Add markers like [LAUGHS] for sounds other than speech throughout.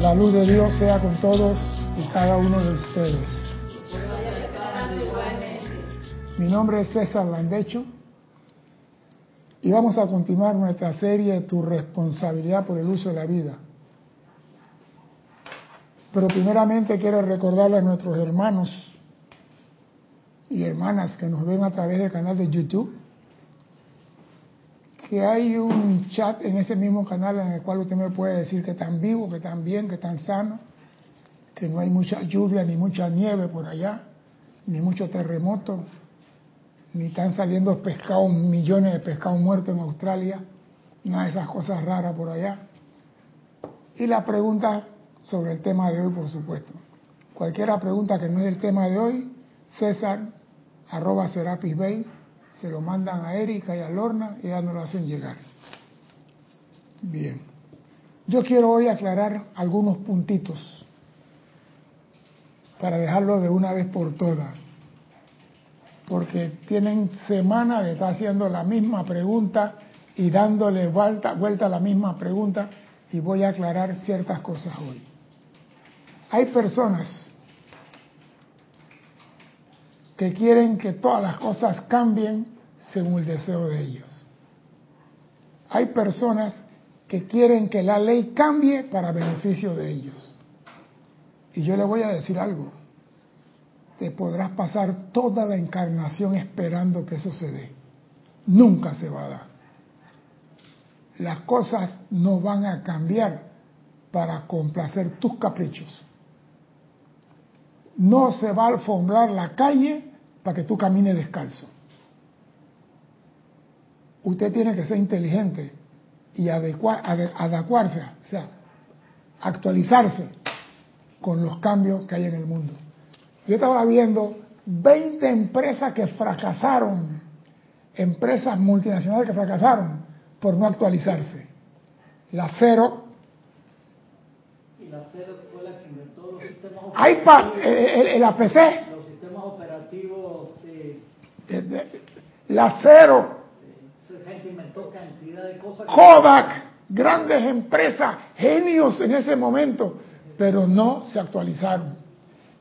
La luz de Dios sea con todos y cada uno de ustedes. Mi nombre es César Landecho y vamos a continuar nuestra serie Tu responsabilidad por el uso de la vida. Pero primeramente quiero recordarle a nuestros hermanos y hermanas que nos ven a través del canal de YouTube que hay un chat en ese mismo canal en el cual usted me puede decir que están vivos, que están bien, que están sanos, que no hay mucha lluvia ni mucha nieve por allá, ni mucho terremoto, ni están saliendo pescados, millones de pescados muertos en Australia, nada de esas cosas raras por allá. Y la pregunta sobre el tema de hoy, por supuesto. Cualquiera pregunta que no es el tema de hoy, César, arroba Serapis se lo mandan a Erika y a Lorna y ya nos lo hacen llegar. Bien. Yo quiero hoy aclarar algunos puntitos para dejarlo de una vez por todas. Porque tienen semanas de estar haciendo la misma pregunta y dándole vuelta, vuelta a la misma pregunta y voy a aclarar ciertas cosas hoy. Hay personas que quieren que todas las cosas cambien según el deseo de ellos. Hay personas que quieren que la ley cambie para beneficio de ellos. Y yo le voy a decir algo. Te podrás pasar toda la encarnación esperando que eso se dé. Nunca se va a dar. Las cosas no van a cambiar para complacer tus caprichos. No se va a alfombrar la calle para que tú camines descalzo. Usted tiene que ser inteligente y adecuar, adecuarse, o sea, actualizarse con los cambios que hay en el mundo. Yo estaba viendo 20 empresas que fracasaron, empresas multinacionales que fracasaron por no actualizarse. La Cero. Y la Cero fue la que inventó los sistemas operativos. el, el, APC. Los sistemas operativos. Eh, la Cero. Kodak, grandes empresas, genios en ese momento, pero no se actualizaron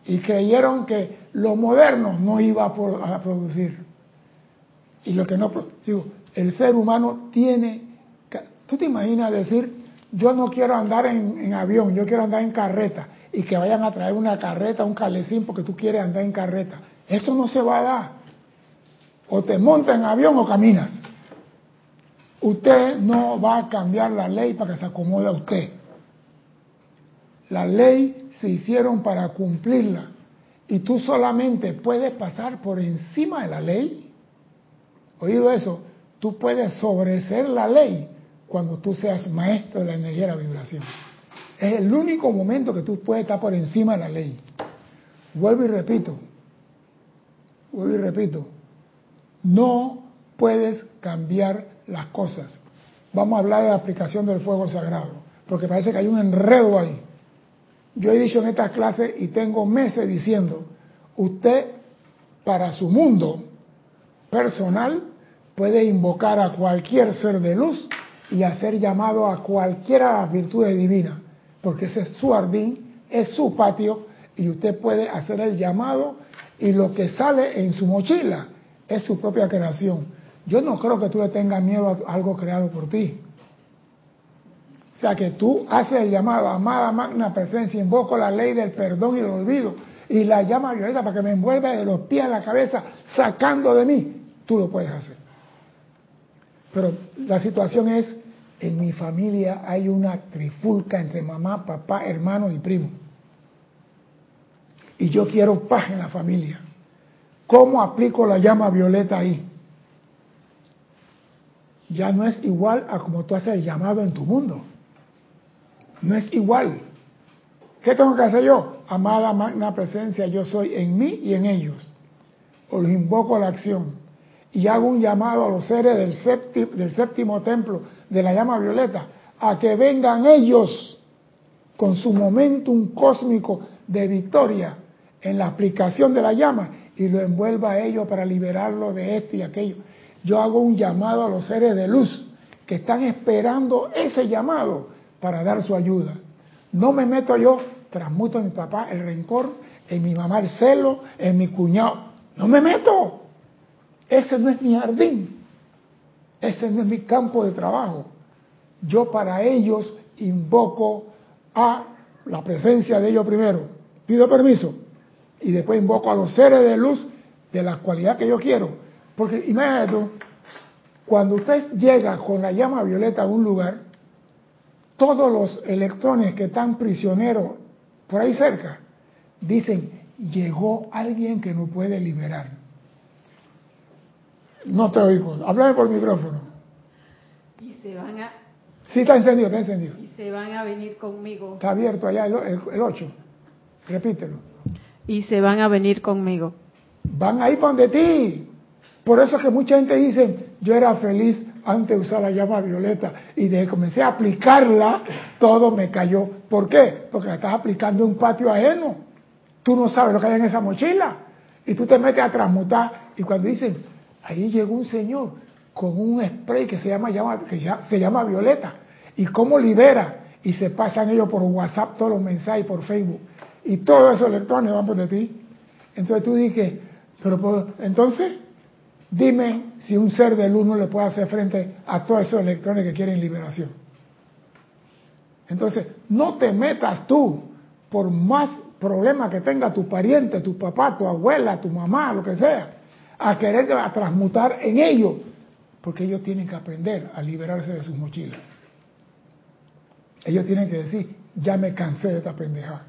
y creyeron que lo moderno no iba a, producir. Y lo que no, digo, el ser humano tiene, tú te imaginas decir, yo no quiero andar en, en, avión, yo quiero andar en carreta y que vayan a traer una carreta, un calecín porque tú quieres andar en carreta. Eso no se va a dar. O te montas en avión o caminas. Usted no va a cambiar la ley para que se acomode a usted. La ley se hicieron para cumplirla y tú solamente puedes pasar por encima de la ley. Oído eso, tú puedes sobreser la ley cuando tú seas maestro de la energía de la vibración. Es el único momento que tú puedes estar por encima de la ley. Vuelvo y repito, vuelvo y repito, no puedes cambiar las cosas. Vamos a hablar de la aplicación del fuego sagrado, porque parece que hay un enredo ahí. Yo he dicho en esta clase y tengo meses diciendo, usted para su mundo personal puede invocar a cualquier ser de luz y hacer llamado a cualquiera de las virtudes divinas, porque ese es su jardín, es su patio y usted puede hacer el llamado y lo que sale en su mochila es su propia creación yo no creo que tú le tengas miedo a algo creado por ti. O sea que tú haces el llamado, amada magna presencia, invoco la ley del perdón y del olvido y la llama violeta para que me envuelva de los pies a la cabeza sacando de mí. Tú lo puedes hacer. Pero la situación es, en mi familia hay una trifulca entre mamá, papá, hermano y primo. Y yo quiero paz en la familia. ¿Cómo aplico la llama violeta ahí? ya no es igual a como tú haces el llamado en tu mundo. No es igual. ¿Qué tengo que hacer yo? Amada magna presencia, yo soy en mí y en ellos. Os invoco a la acción y hago un llamado a los seres del séptimo, del séptimo templo de la llama violeta a que vengan ellos con su momentum cósmico de victoria en la aplicación de la llama y lo envuelva a ellos para liberarlo de esto y aquello yo hago un llamado a los seres de luz que están esperando ese llamado para dar su ayuda. No me meto yo, transmuto en mi papá el rencor, en mi mamá el celo, en mi cuñado. No me meto. Ese no es mi jardín. Ese no es mi campo de trabajo. Yo para ellos invoco a la presencia de ellos primero. Pido permiso. Y después invoco a los seres de luz de la cualidad que yo quiero. Porque imagínate tú, cuando usted llega con la llama violeta a un lugar, todos los electrones que están prisioneros por ahí cerca dicen, llegó alguien que nos puede liberar. No te oigo, háblame por micrófono. Y se van a... Sí, está encendido, está encendido. Y se van a venir conmigo. Está abierto allá el, el 8. Repítelo. Y se van a venir conmigo. Van ahí para donde ti. Por eso es que mucha gente dice, yo era feliz antes de usar la llama violeta y desde que comencé a aplicarla, todo me cayó. ¿Por qué? Porque la estás aplicando en un patio ajeno. Tú no sabes lo que hay en esa mochila. Y tú te metes a transmutar. Y cuando dicen, ahí llegó un señor con un spray que se llama, llama que ya, se llama violeta. ¿Y cómo libera? Y se pasan ellos por WhatsApp todos los mensajes, por Facebook. Y todos esos electrones van por ti. Entonces tú dices, pero entonces, dime si un ser de luz no le puede hacer frente a todos esos electrones que quieren liberación. Entonces, no te metas tú, por más problemas que tenga tu pariente, tu papá, tu abuela, tu mamá, lo que sea, a querer a transmutar en ellos, porque ellos tienen que aprender a liberarse de sus mochilas. Ellos tienen que decir, ya me cansé de esta pendejada.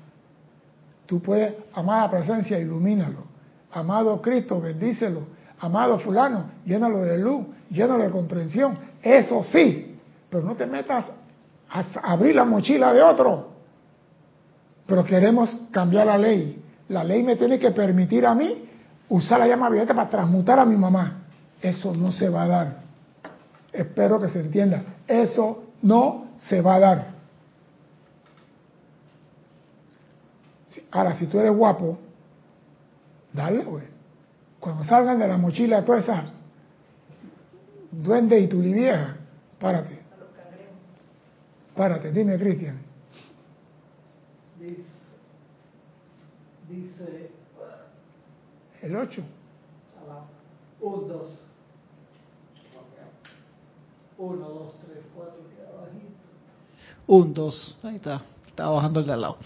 Tú puedes, amada presencia, ilumínalo. Amado Cristo, bendícelo. Amado fulano, llénalo de luz, llénalo de comprensión. Eso sí, pero no te metas a abrir la mochila de otro. Pero queremos cambiar la ley. La ley me tiene que permitir a mí usar la llama violeta para transmutar a mi mamá. Eso no se va a dar. Espero que se entienda. Eso no se va a dar. Ahora, si tú eres guapo, dale, güey. Cuando salgan de la mochila todas esas duende y tu vieja, párate. Párate, dime, Cristian. Dice, dice El 8. un, dos. Uno, dos, tres, cuatro, queda bajito. Un, dos. Ahí está. Estaba bajando el de al lado.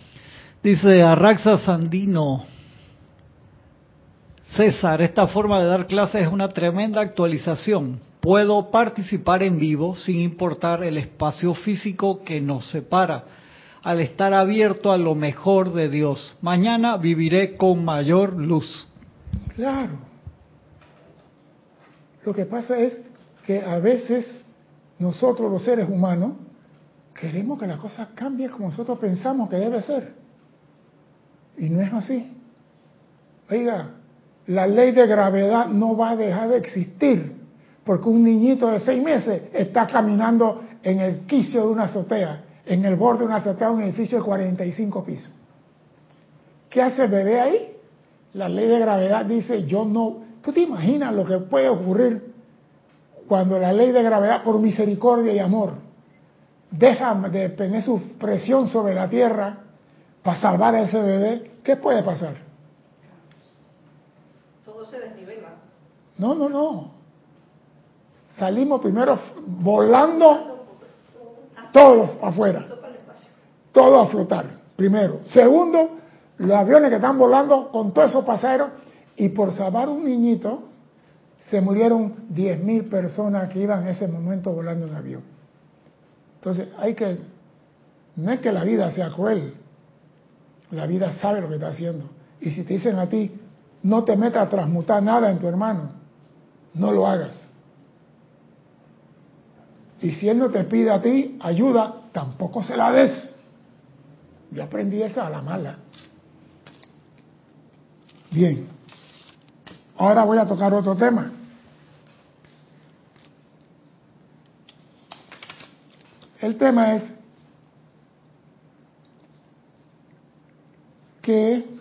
Dice Arraxa Sandino. César, esta forma de dar clases es una tremenda actualización. Puedo participar en vivo sin importar el espacio físico que nos separa, al estar abierto a lo mejor de Dios. Mañana viviré con mayor luz. Claro. Lo que pasa es que a veces nosotros los seres humanos queremos que las cosas cambien como nosotros pensamos que debe ser. Y no es así. Oiga, la ley de gravedad no va a dejar de existir porque un niñito de seis meses está caminando en el quicio de una azotea, en el borde de una azotea de un edificio de 45 pisos. ¿Qué hace el bebé ahí? La ley de gravedad dice, yo no... ¿Tú te imaginas lo que puede ocurrir cuando la ley de gravedad, por misericordia y amor, deja de tener su presión sobre la tierra para salvar a ese bebé? ¿Qué puede pasar? Todo se desnivela. No, no, no. Salimos primero volando todos afuera. Todo a flotar, primero. Segundo, los aviones que están volando con todos esos pasajeros y por salvar un niñito se murieron 10.000 personas que iban en ese momento volando en avión. Entonces hay que, no es que la vida sea cruel, la vida sabe lo que está haciendo. Y si te dicen a ti, no te metas a transmutar nada en tu hermano, no lo hagas. Y si él no te pide a ti ayuda, tampoco se la des. Yo aprendí esa a la mala. Bien. Ahora voy a tocar otro tema. El tema es que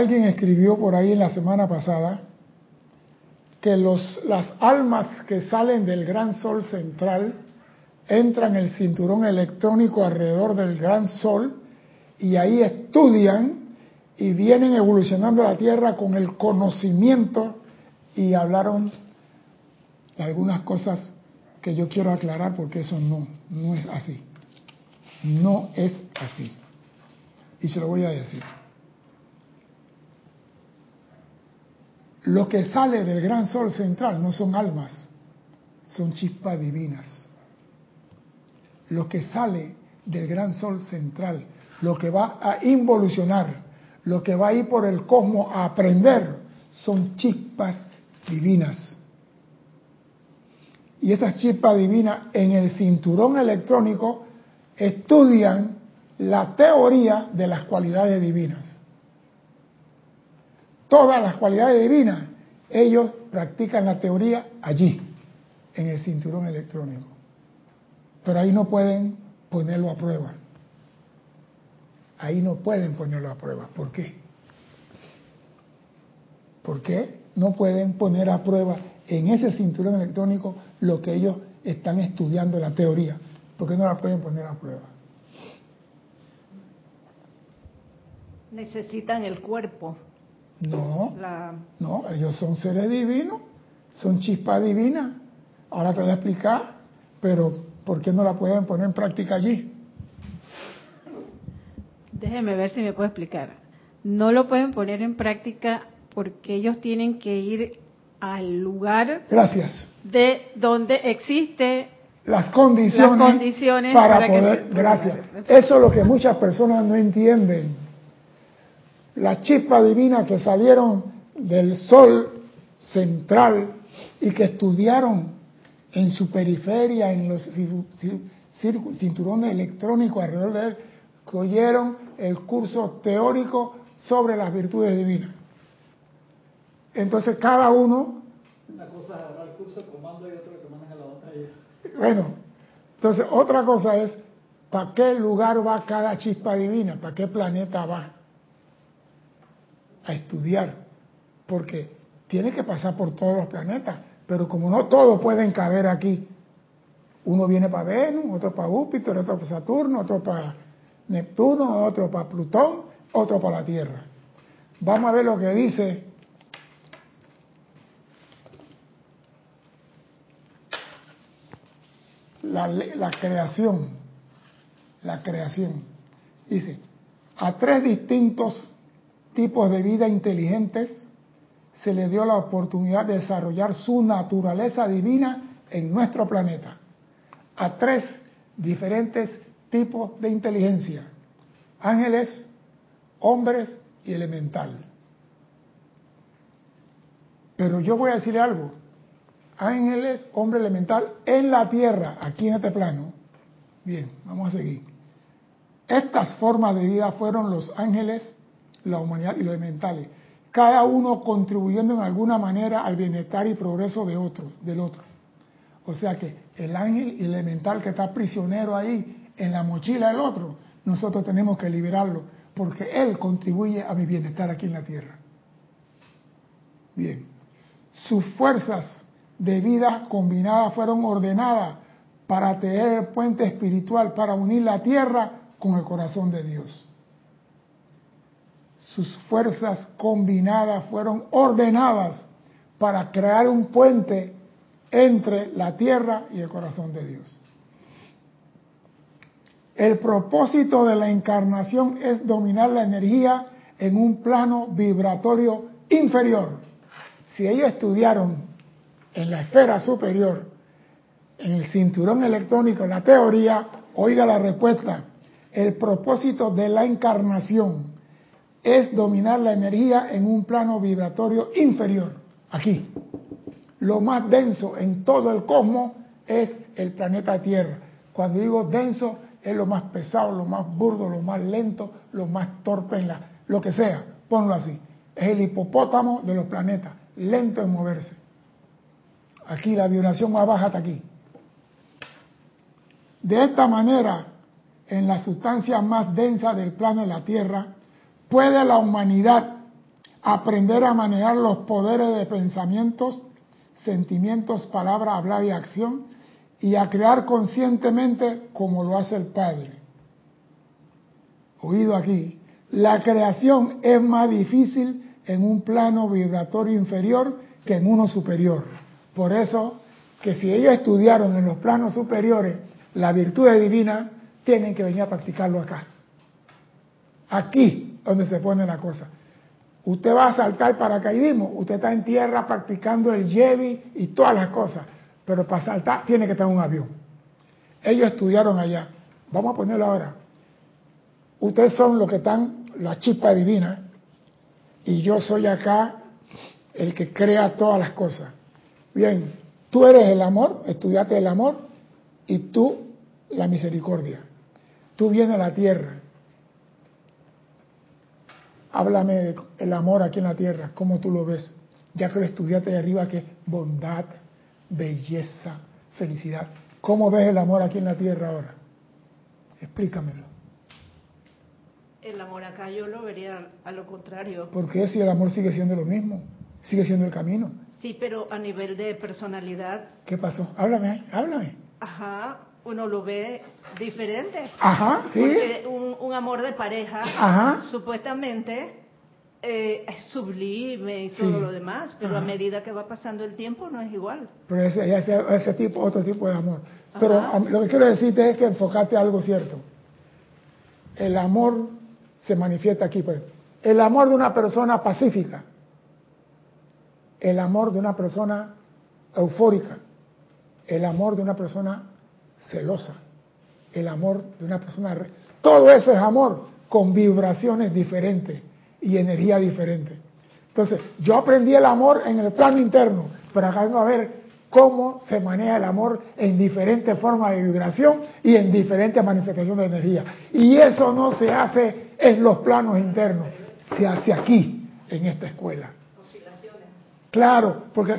alguien escribió por ahí en la semana pasada que los, las almas que salen del gran sol central entran en el cinturón electrónico alrededor del gran sol y ahí estudian y vienen evolucionando la Tierra con el conocimiento y hablaron de algunas cosas que yo quiero aclarar porque eso no, no es así. No es así. Y se lo voy a decir. Lo que sale del gran sol central no son almas, son chispas divinas. Lo que sale del gran sol central, lo que va a involucionar, lo que va a ir por el cosmos a aprender, son chispas divinas. Y estas chispas divinas en el cinturón electrónico estudian la teoría de las cualidades divinas. Todas las cualidades divinas, ellos practican la teoría allí, en el cinturón electrónico. Pero ahí no pueden ponerlo a prueba. Ahí no pueden ponerlo a prueba. ¿Por qué? ¿Por qué no pueden poner a prueba en ese cinturón electrónico lo que ellos están estudiando la teoría? ¿Por qué no la pueden poner a prueba? Necesitan el cuerpo. No, La... no, ellos son seres divinos, son chispas divinas. Ahora te voy a explicar, pero ¿por qué no la pueden poner en práctica allí? Déjeme ver si me puedo explicar. No lo pueden poner en práctica porque ellos tienen que ir al lugar Gracias. de donde existe Las condiciones, Las condiciones para, para que poder. se- gracias. Eso es lo que muchas personas no entienden. Las chispas divinas que salieron del sol central y que estudiaron en su periferia, en los cinturones electrónicos alrededor de él, que oyeron el curso teórico sobre las virtudes divinas. Entonces cada uno Una cosa el curso de comando y otra que maneja la batalla. Bueno, entonces otra cosa es, ¿para qué lugar va cada chispa divina? ¿Para qué planeta va? A estudiar. Porque tiene que pasar por todos los planetas. Pero como no todos pueden caber aquí, uno viene para Venus, otro para Júpiter, otro para Saturno, otro para Neptuno, otro para Plutón, otro para la Tierra. Vamos a ver lo que dice la, la creación, la creación. Dice, a tres distintos tipos de vida inteligentes se le dio la oportunidad de desarrollar su naturaleza divina en nuestro planeta. A tres diferentes tipos de inteligencia. Ángeles, hombres y elemental. Pero yo voy a decir algo ángeles, hombre elemental en la tierra, aquí en este plano. Bien, vamos a seguir. Estas formas de vida fueron los ángeles, la humanidad y los elementales, cada uno contribuyendo en alguna manera al bienestar y progreso de otro, del otro. O sea que el ángel elemental que está prisionero ahí en la mochila del otro, nosotros tenemos que liberarlo, porque él contribuye a mi bienestar aquí en la tierra. Bien, sus fuerzas de vida combinadas fueron ordenadas para tejer el puente espiritual, para unir la tierra con el corazón de Dios. Sus fuerzas combinadas fueron ordenadas para crear un puente entre la tierra y el corazón de Dios. El propósito de la encarnación es dominar la energía en un plano vibratorio inferior. Si ellos estudiaron en la esfera superior, en el cinturón electrónico, en la teoría, oiga la respuesta. El propósito de la encarnación es dominar la energía en un plano vibratorio inferior, aquí. Lo más denso en todo el cosmos es el planeta Tierra. Cuando digo denso, es lo más pesado, lo más burdo, lo más lento, lo más torpe en la, lo que sea, ponlo así. Es el hipopótamo de los planetas, lento en moverse. Aquí la vibración más baja hasta aquí. De esta manera, en la sustancia más densa del plano de la Tierra, puede la humanidad aprender a manejar los poderes de pensamientos sentimientos, palabra, hablar y acción, y a crear conscientemente como lo hace el Padre. Oído aquí, la creación es más difícil en un plano vibratorio inferior que en uno superior. Por eso que si ellos estudiaron en los planos superiores la virtud divina, tienen que venir a practicarlo acá. Aquí, donde se pone la cosa. Usted va a saltar paracaidismo, usted está en tierra practicando el Yevi y todas las cosas, pero para saltar tiene que estar en un avión. Ellos estudiaron allá. Vamos a ponerlo ahora. Ustedes son los que están, la chispa divina, y yo soy acá el que crea todas las cosas. Bien, tú eres el amor, estudiate el amor, y tú la misericordia. Tú vienes a la tierra. Háblame del amor aquí en la tierra, cómo tú lo ves, ya que lo estudiaste de arriba, que es bondad, belleza, felicidad. ¿Cómo ves el amor aquí en la tierra ahora? Explícamelo. El amor acá yo lo vería a lo contrario. ¿Por qué si el amor sigue siendo lo mismo? Sigue siendo el camino. Sí, pero a nivel de personalidad. ¿Qué pasó? Háblame, háblame. Ajá, uno lo ve diferente. Ajá, sí. Porque un, un amor de pareja, Ajá. supuestamente, eh, es sublime y todo Sí. lo demás, pero a medida que va pasando el tiempo no es igual. Pero ese, ese, ese tipo, otro tipo de amor. Pero a- lo que quiero decirte es que enfocate a algo cierto. El amor se manifiesta aquí, pues. El amor de una persona pacífica. El amor de una persona eufórica. El amor de una persona celosa. El amor de una persona... Todo eso es amor con vibraciones diferentes y energía diferente. Entonces, yo aprendí el amor en el plano interno, pero acá vengo a ver cómo se maneja el amor en diferentes formas de vibración y en diferentes manifestaciones de energía. Y eso no se hace en los planos internos, se hace aquí, en esta escuela. Claro, porque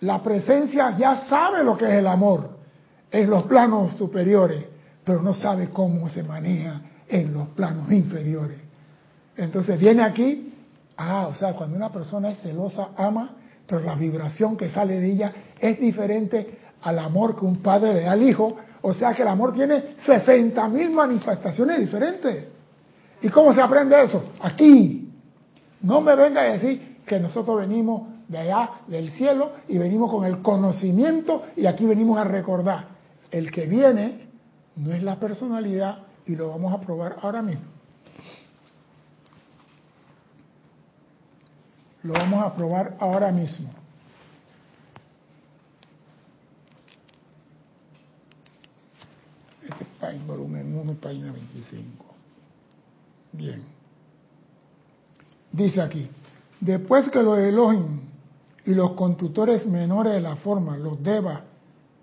la presencia ya sabe lo que es el amor en los planos superiores, pero no sabe cómo se maneja en los planos inferiores. Entonces viene aquí, ah, o sea, cuando una persona es celosa, ama, pero la vibración que sale de ella es diferente al amor que un padre le da al hijo. O sea que el amor tiene 60 mil manifestaciones diferentes. ¿Y cómo se aprende eso? Aquí. No me venga a decir que nosotros venimos de allá, del cielo, y venimos con el conocimiento y aquí venimos a recordar. El que viene no es la personalidad y lo vamos a probar ahora mismo. Lo vamos a probar ahora mismo. Este está en volumen 1, página 25. Bien. Dice aquí, después que los Elohim y los constructores menores de la forma, los Devas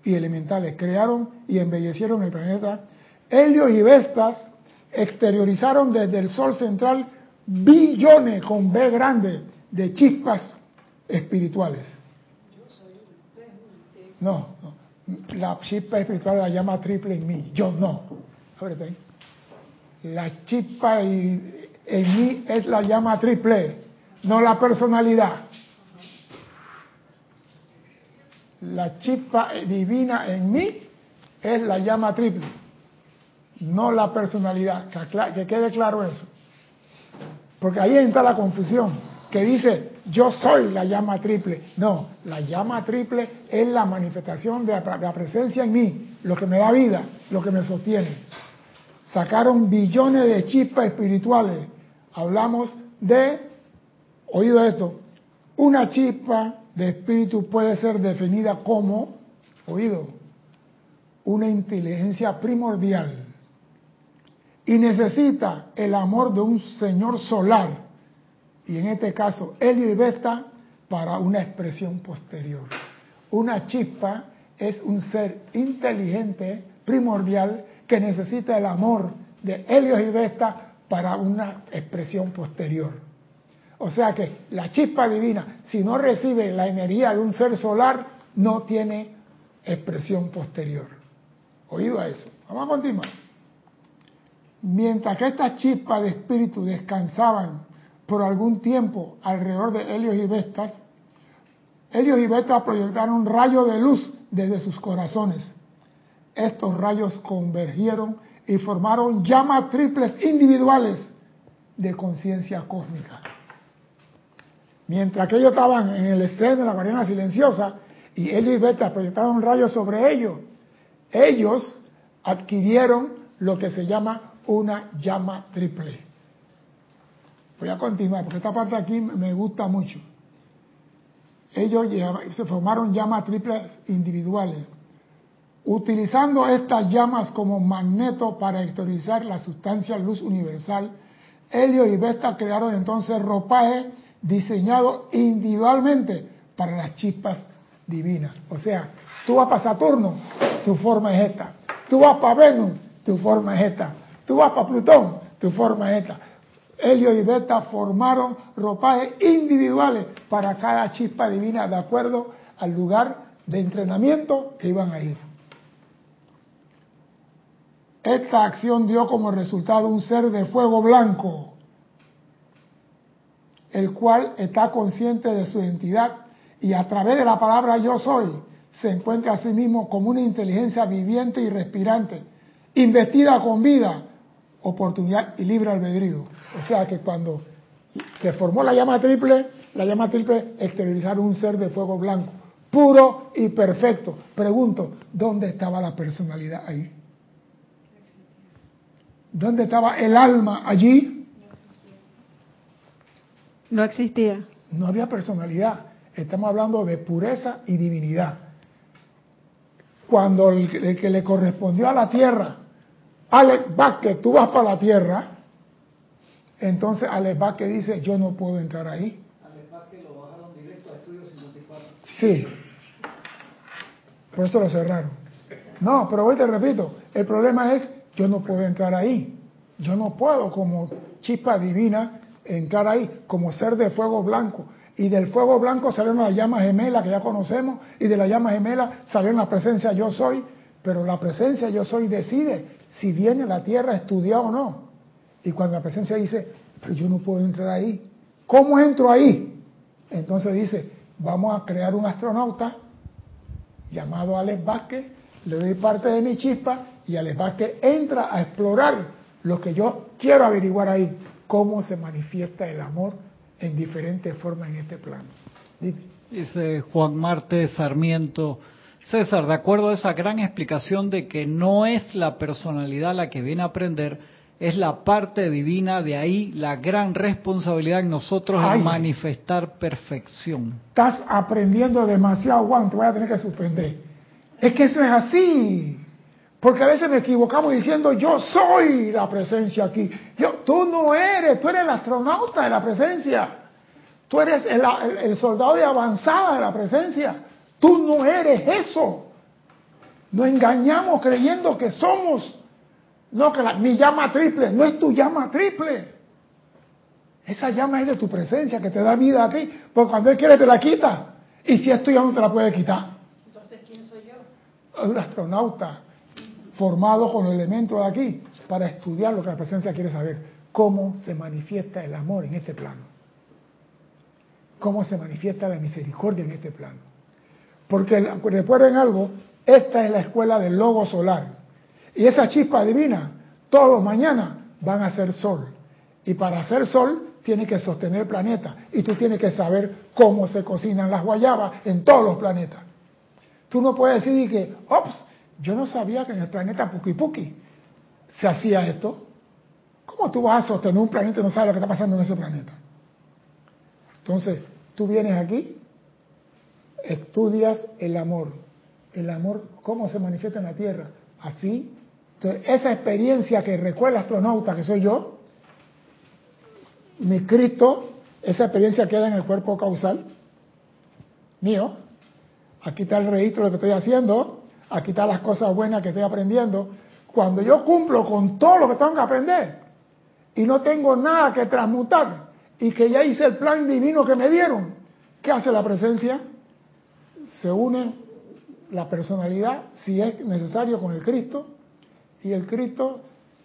y elementales, crearon y embellecieron el planeta, Helios y Vestas exteriorizaron desde el Sol central billones con B grande de chispas espirituales. No. La chispa espiritual la llama triple en mí. Yo no. Ábrete. La chispa en mí es la llama triple, no la personalidad. La chispa divina en mí es la llama triple, no la personalidad. Que, quede claro eso. Porque ahí entra la confusión, que dice, yo soy la llama triple. No, la llama triple es la manifestación de la, de la presencia en mí, lo que me da vida, lo que me sostiene. Sacaron billones de chispas espirituales. Hablamos de, oído esto, una chispa de espíritu puede ser definida como, oído, una inteligencia primordial y necesita el amor de un señor solar, y en este caso Helio y Vesta, para una expresión posterior. Una chispa es un ser inteligente, primordial, que necesita el amor de Helios y Vesta para una expresión posterior. O sea que la chispa divina, si no recibe la energía de un ser solar, no tiene expresión posterior. Oído a eso. Vamos a continuar. Mientras que estas chispas de espíritu descansaban por algún tiempo alrededor de Helios y Vestas, Ellos y Beta proyectaron rayos de luz desde sus corazones. Estos rayos convergieron y formaron llamas triples individuales de conciencia cósmica. Mientras que ellos estaban en el escena de la guardiana silenciosa y ellos y Beta proyectaron rayos sobre ellos, ellos adquirieron lo que se llama una llama triple. Voy a continuar porque esta parte aquí me gusta mucho. Ellos se formaron llamas triples individuales, utilizando estas llamas como magneto para exteriorizar la sustancia luz universal. Helio y Beta crearon entonces ropaje diseñado individualmente para las chispas divinas. O sea, tú vas para Saturno, tu forma es esta. Tú vas para Venus, tu forma es esta. Tú vas para Plutón, tu forma es esta. Helio y Beta formaron ropajes individuales para cada chispa divina de acuerdo al lugar de entrenamiento que iban a ir. Esta acción dio como resultado un ser de fuego blanco, el cual está consciente de su identidad y a través de la palabra yo soy se encuentra a sí mismo como una inteligencia viviente y respirante, investida con vida, oportunidad y libre albedrío. O sea que cuando se formó la llama triple, la llama triple exteriorizaron un ser de fuego blanco, puro y perfecto. Pregunto, ¿dónde estaba la personalidad ahí? ¿Dónde estaba el alma allí? No existía. No había personalidad. Estamos hablando de pureza y divinidad. Cuando el, que le correspondió a la tierra, Alex Vázquez, tú vas para la tierra, entonces Alex Vázquez dice, yo no puedo entrar ahí. Alex Vázquez lo bajaron directo a Estudio 54. Sí. Por eso lo cerraron. No, pero hoy te repito, el problema es yo no puedo entrar ahí. Yo no puedo como chispa divina entrar ahí, como ser de fuego blanco. Y del fuego blanco salieron las llamas gemelas que ya conocemos, y de la llama gemela salió la presencia yo soy, pero la presencia yo soy decide si viene la tierra a estudiar o no. Y cuando la presencia dice, pero yo no puedo entrar ahí, ¿cómo entro ahí? Entonces dice, vamos a crear un astronauta llamado Alex Vázquez, le doy parte de mi chispa y Alex Vázquez entra a explorar lo que yo quiero averiguar ahí, cómo se manifiesta el amor en diferentes formas en este plano. Dice Juan Marte Sarmiento, César, de acuerdo a esa gran explicación de que no es la personalidad la que viene a aprender, es la parte divina, de ahí la gran responsabilidad en nosotros de manifestar perfección. Estás aprendiendo demasiado, Juan, te voy a tener que suspender. Es que eso es así. Porque a veces me equivocamos diciendo yo soy la presencia aquí. Yo, tú no eres, tú eres el astronauta de la presencia. Tú eres el, soldado de avanzada de la presencia. Tú no eres eso. Nos engañamos creyendo que somos. No, que mi llama triple, no es tu llama triple. Esa llama es de tu presencia que te da vida a ti. Porque cuando Él quiere te la quita. Y si es tuya no te la puede quitar. Entonces, ¿quién soy yo? Un astronauta formado con los elementos de aquí para estudiar lo que la presencia quiere saber, cómo se manifiesta el amor en este plano, cómo se manifiesta la misericordia en este plano. Porque recuerden algo, esta es la escuela del logo solar. Y esa chispa divina, todos los mañanas van a ser sol. Y para hacer sol, tiene que sostener el planeta. Y tú tienes que saber cómo se cocinan las guayabas en todos los planetas. Tú no puedes decir que, ops, yo no sabía que en el planeta Puki Puki se hacía esto. ¿Cómo tú vas a sostener un planeta y no sabes lo que está pasando en ese planeta? Entonces, tú vienes aquí, estudias el amor. El amor, ¿cómo se manifiesta en la Tierra? Así. Entonces, esa experiencia que recuerda el astronauta, que soy yo, mi Cristo, esa experiencia queda en el cuerpo causal mío. Aquí está el registro de lo que estoy haciendo a quitar las cosas buenas que estoy aprendiendo, cuando yo cumplo con todo lo que tengo que aprender y no tengo nada que transmutar y que ya hice el plan divino que me dieron, ¿qué hace la presencia? Se une la personalidad, si es necesario, con el Cristo y el Cristo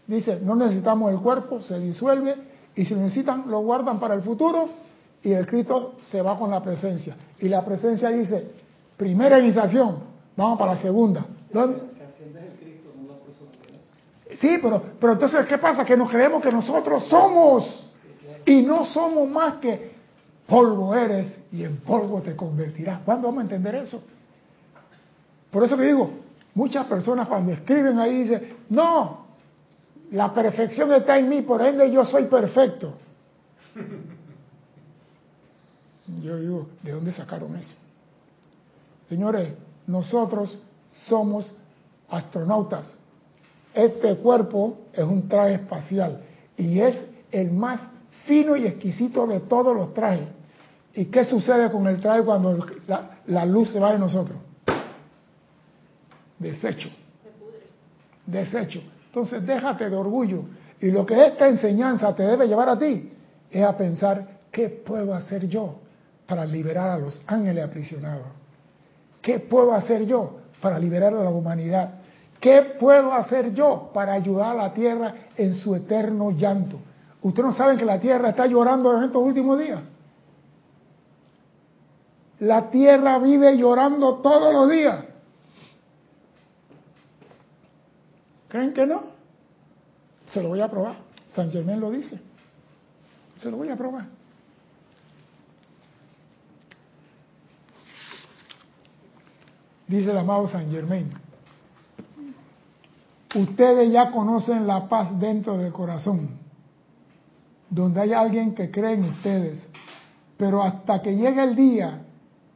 dice, no necesitamos el cuerpo, se disuelve y si necesitan lo guardan para el futuro y el Cristo se va con la presencia. Y la presencia dice, primera iniciación, vamos para la segunda. Sí, pero, pero entonces, ¿qué pasa? Que nos creemos que nosotros somos y no somos más que polvo eres y en polvo te convertirás. ¿Cuándo vamos a entender eso? Por eso que digo, muchas personas cuando escriben ahí dicen, no, la perfección está en mí, por ende yo soy perfecto. Yo digo, ¿de dónde sacaron eso? Señores, nosotros somos astronautas. Este cuerpo es un traje espacial y es el más fino y exquisito de todos los trajes. ¿Y qué sucede con el traje cuando la, luz se va de nosotros? Desecho. Desecho. Entonces déjate de orgullo. Y lo que esta enseñanza te debe llevar a ti es a pensar, ¿qué puedo hacer yo para liberar a los ángeles aprisionados? ¿Qué puedo hacer yo para liberar a la humanidad? ¿Qué puedo hacer yo para ayudar a la tierra en su eterno llanto? ¿Ustedes no saben que la tierra está llorando en estos últimos días? La tierra vive llorando todos los días. ¿Creen que no? Se lo voy a probar. San Germán lo dice. Se lo voy a probar. Dice el amado San Germán. Ustedes ya conocen la paz dentro del corazón, donde hay alguien que cree en ustedes, pero hasta que llegue el día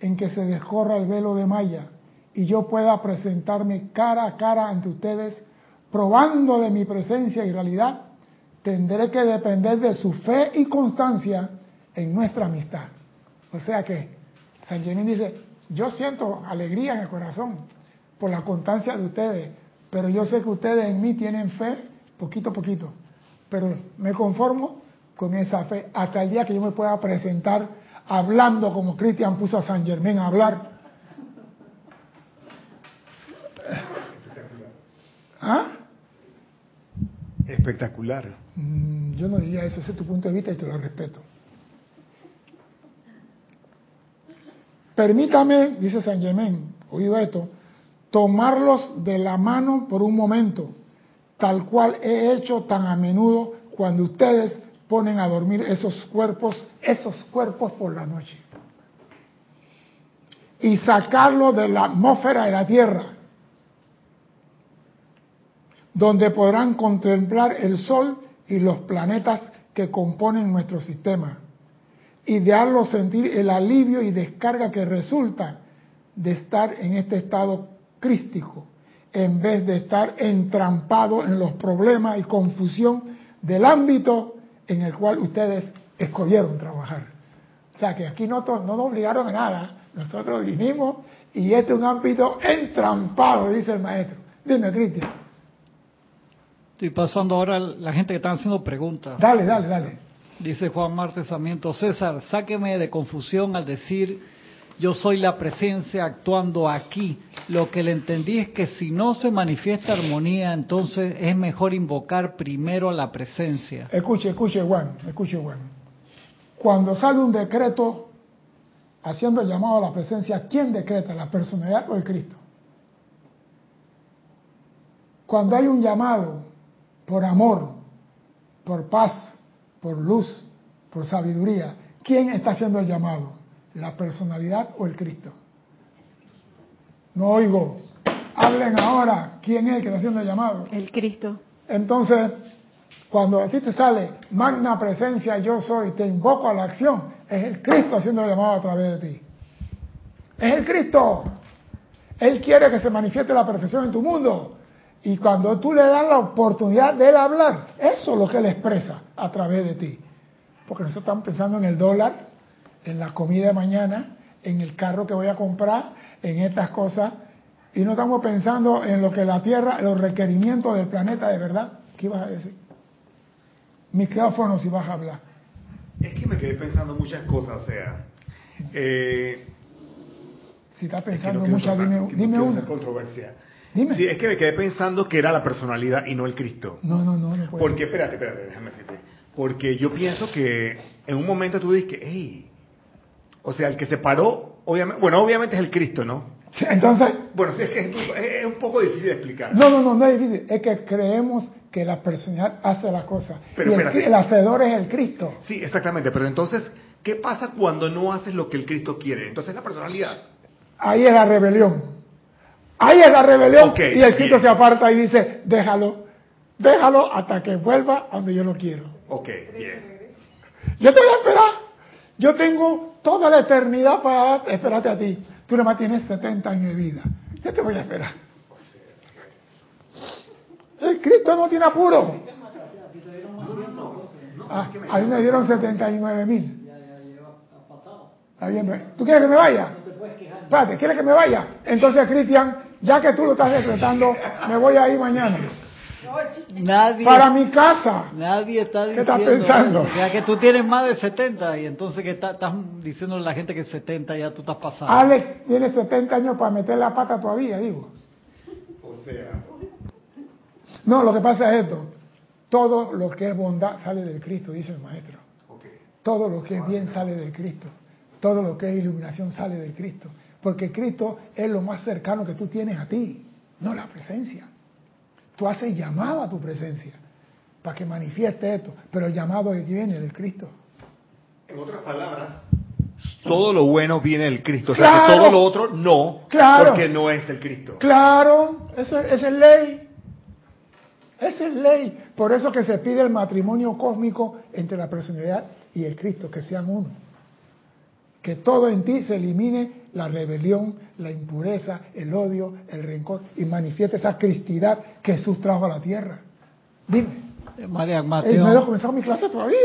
en que se descorra el velo de Maya y yo pueda presentarme cara a cara ante ustedes, probando de mi presencia y realidad, tendré que depender de su fe y constancia en nuestra amistad. O sea que San Genín dice, yo siento alegría en el corazón por la constancia de ustedes, pero yo sé que ustedes en mí tienen fe poquito a poquito, pero me conformo con esa fe hasta el día que yo me pueda presentar hablando como Cristian puso a San Germán a hablar. ¿Ah? Espectacular. Mm, yo no diría eso, ese es tu punto de vista y te lo respeto. Permítame, dice San Germán, oído esto, tomarlos de la mano por un momento, tal cual he hecho tan a menudo cuando ustedes ponen a dormir esos cuerpos, esos cuerpos por la noche. Y sacarlos de la atmósfera de la Tierra, donde podrán contemplar el Sol y los planetas que componen nuestro sistema, y dejarlos sentir el alivio y descarga que resulta de estar en este estado crístico, en vez de estar entrampado en los problemas y confusión del ámbito en el cual ustedes escogieron trabajar. O sea que aquí no, no nos obligaron a nada, nosotros vinimos y este es un ámbito entrampado, dice el maestro. Dime, Cristian. Estoy pasando ahora a la gente que está haciendo preguntas. Dale, dale, dale. Dice Juan Martes Sarmiento, César, sáqueme de confusión al decir yo soy la presencia actuando aquí. Lo que le entendí es que si no se manifiesta armonía, entonces es mejor invocar primero a la presencia. Escuche, escuche, Juan, escuche, Juan. Cuando sale un decreto haciendo el llamado a la presencia, ¿quién decreta? ¿La personalidad o el Cristo? Cuando hay un llamado por amor, por paz, por luz, por sabiduría, ¿quién está haciendo el llamado? ¿La personalidad o el Cristo? No oigo. Hablen ahora. ¿Quién es el que está haciendo el llamado? El Cristo. Entonces, cuando a ti te sale magna presencia, yo soy, te invoco a la acción, es el Cristo haciendo el llamado a través de ti. Es el Cristo. Él quiere que se manifieste la perfección en tu mundo. Y cuando tú le das la oportunidad de él hablar, eso es lo que él expresa a través de ti. Porque nosotros estamos pensando en el dólar, en la comida de mañana, en el carro que voy a comprar, en estas cosas, y no estamos pensando en lo que la Tierra, los requerimientos del planeta de verdad. ¿Qué ibas a decir? Micrófono si vas a hablar. Es que me quedé pensando muchas cosas, o sea, eh, si estás pensando muchas, dime, dime una. controversia. Dime. Sí, es que me quedé pensando que era la personalidad y no el Cristo. No, no, no, no Porque, espérate, espérate, déjame decirte. Porque yo pienso que en un momento tú dices que, hey, O sea, el que se paró, obviamente, bueno, obviamente es el Cristo, ¿no? Sí, Entonces, Bueno, sí, es que es, es un poco difícil de explicar. no, no, no, no es difícil. Es que creemos que la personalidad hace las cosas. Pero y el, el hacedor es el Cristo. Sí, exactamente, pero entonces, ¿qué pasa cuando no haces lo que el Cristo quiere? Entonces la personalidad. Ahí es la rebelión. Ahí es la rebelión. Y el Cristo bien. se aparta y dice, déjalo, déjalo hasta que vuelva a donde yo lo quiero. Ok, bien. Yo te voy a esperar. Yo tengo toda la eternidad para esperarte a ti. Tú nada más tienes 70 años de vida. Yo te voy a esperar. El Cristo no tiene apuro. Ah, a mí me dieron 79 mil. Está bien. ¿Tú quieres que me vaya? Espérate, ¿quieres que me vaya? Entonces, Cristian, ya que tú lo estás decretando, me voy a ir mañana. Nadie, Para mi casa. nadie está ¿Qué diciendo estás pensando? sea, que tú tienes más de 70 y entonces que está- estás diciendo a la gente que 70 ya tú estás pasando. Alex tiene 70 años para meter la pata todavía, digo. O sea, No, lo que pasa es esto. Todo lo que es bondad sale del Cristo, dice el maestro. Todo lo que es bien sale del Cristo. Todo lo que es iluminación sale del Cristo. Porque Cristo es lo más cercano que tú tienes a ti, no la presencia. Tú haces llamado a tu presencia para que manifieste esto, pero el llamado que viene del Cristo. En otras palabras, todo lo bueno viene del Cristo. O sea, Claro. que todo lo otro no, Claro. porque no es del Cristo. Claro, eso, esa es ley. Esa es ley. Por eso que se pide el matrimonio cósmico entre la personalidad y el Cristo, que sean uno. Que todo en ti se elimine la rebelión, la impureza, el odio, el rencor y manifieste esa cristidad que Jesús trajo a la tierra. Dime. Eh, María Ey, Mateo, no he comenzado mi clase todavía.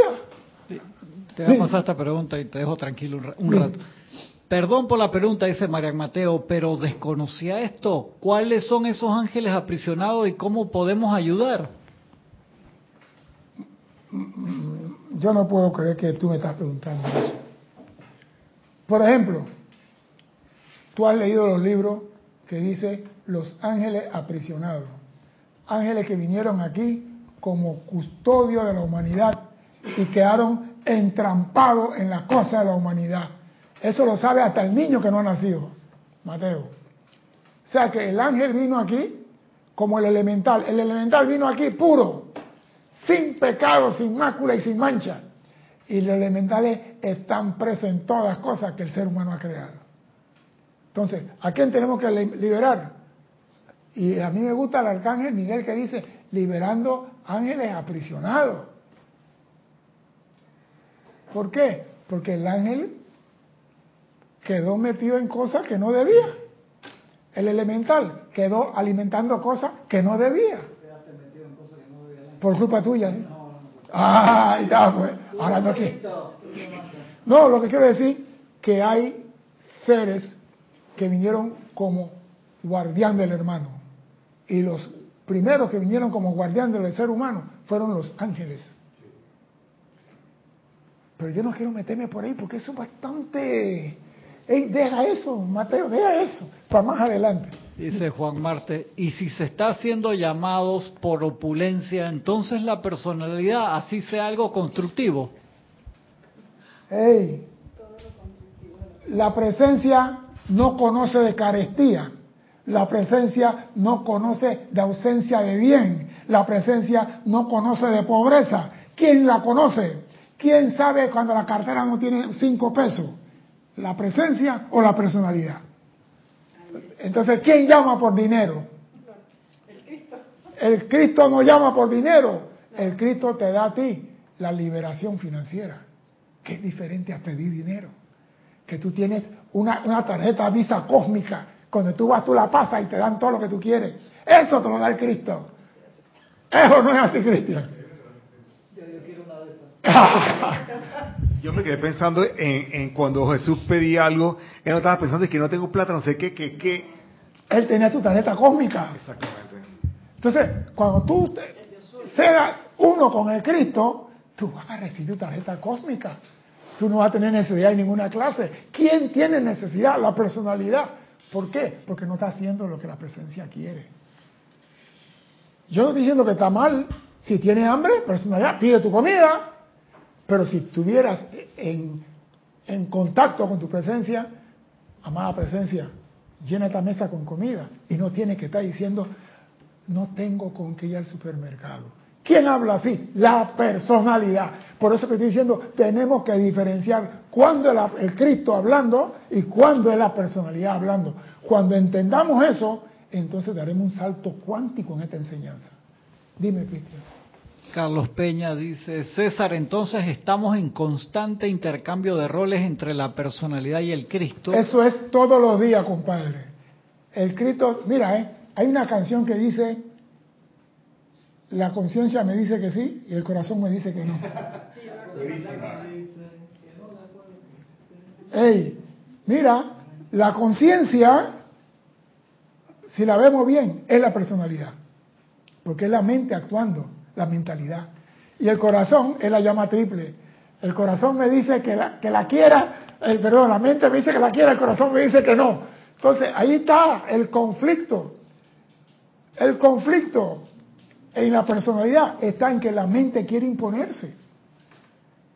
te voy Sí. a pasar esta pregunta y te dejo tranquilo un, un rato. Perdón por la pregunta, dice María Mateo, pero desconocía esto. ¿Cuáles son esos ángeles aprisionados y cómo podemos ayudar? Yo no puedo creer que tú me estás preguntando eso. Por ejemplo, tú has leído los libros que dice los ángeles aprisionados. Ángeles que vinieron aquí como custodio de la humanidad y quedaron entrampados en las cosas de la humanidad. Eso lo sabe hasta el niño que no ha nacido, Mateo. O sea que el ángel vino aquí como el elemental. El elemental vino aquí puro, sin pecado, sin mácula y sin mancha. Y los elementales están presos en todas las cosas que el ser humano ha creado. Entonces, ¿a quién tenemos que li- liberar? Y a mí me gusta el arcángel Miguel que dice, liberando ángeles aprisionados. ¿Por qué? Porque el ángel quedó metido en cosas que no debía. El elemental quedó alimentando cosas que no debía. Por culpa tuya. ¿sí? Ah, ya pues. Ahora no. No, lo que quiero decir que hay seres que vinieron como guardián del hermano. Y los primeros que vinieron como guardián del ser humano fueron los ángeles. Pero yo no quiero meterme por ahí porque eso es bastante... Ey, deja eso, Mateo, deja eso, para más adelante. Dice Juan Marte, y si se está haciendo llamados por opulencia, entonces la personalidad así sea algo constructivo. La presencia no conoce de carestía, la presencia no conoce de ausencia de bien, la presencia no conoce de pobreza. ¿Quién la conoce? ¿Quién sabe cuando la cartera no tiene cinco pesos? ¿La presencia o la personalidad? Entonces, ¿quién llama por dinero? El Cristo no llama por dinero. El Cristo te da a ti la liberación financiera, que es diferente a pedir dinero. Que tú tienes una, una tarjeta Visa cósmica, cuando tú vas tú la pasas y te dan todo lo que tú quieres. Eso te lo da el Cristo. Eso no es así, Cristian. [LAUGHS] Yo me quedé pensando en, en cuando Jesús pedía algo, él no estaba pensando en que no tengo plata, no sé qué, qué, qué. Él tenía su tarjeta cósmica. Exactamente. Entonces, cuando tú te- seas uno con el Cristo, tú vas a recibir tu tarjeta cósmica. Tú no vas a tener necesidad de ninguna clase. ¿Quién tiene necesidad? La personalidad. ¿Por qué? Porque no está haciendo lo que la presencia quiere. Yo no estoy diciendo que está mal. Si tienes hambre, personalidad, pide tu comida. Pero si estuvieras en, en contacto con tu presencia, amada presencia, llena esta mesa con comida y no tiene que estar diciendo, no tengo con qué ir al supermercado. ¿Quién habla así? La personalidad. Por eso que estoy diciendo, tenemos que diferenciar cuándo es el Cristo hablando y cuándo es la personalidad hablando. Cuando entendamos eso, entonces daremos un salto cuántico en esta enseñanza. Dime, Cristian. Carlos Peña dice, César, entonces estamos en constante intercambio de roles entre la personalidad y el Cristo. Eso es todos los días, compadre. El Cristo, mira, ¿eh? hay una canción que dice, la conciencia me dice que sí y el corazón me dice que no. Ey, mira, la conciencia, si la vemos bien, es la personalidad, porque es la mente actuando la mentalidad. Y el corazón es la llama triple. El corazón me dice que la, que la quiera, el, perdón, la mente me dice que la quiera, el corazón me dice que no. Entonces, ahí está el conflicto. El conflicto en la personalidad está en que la mente quiere imponerse.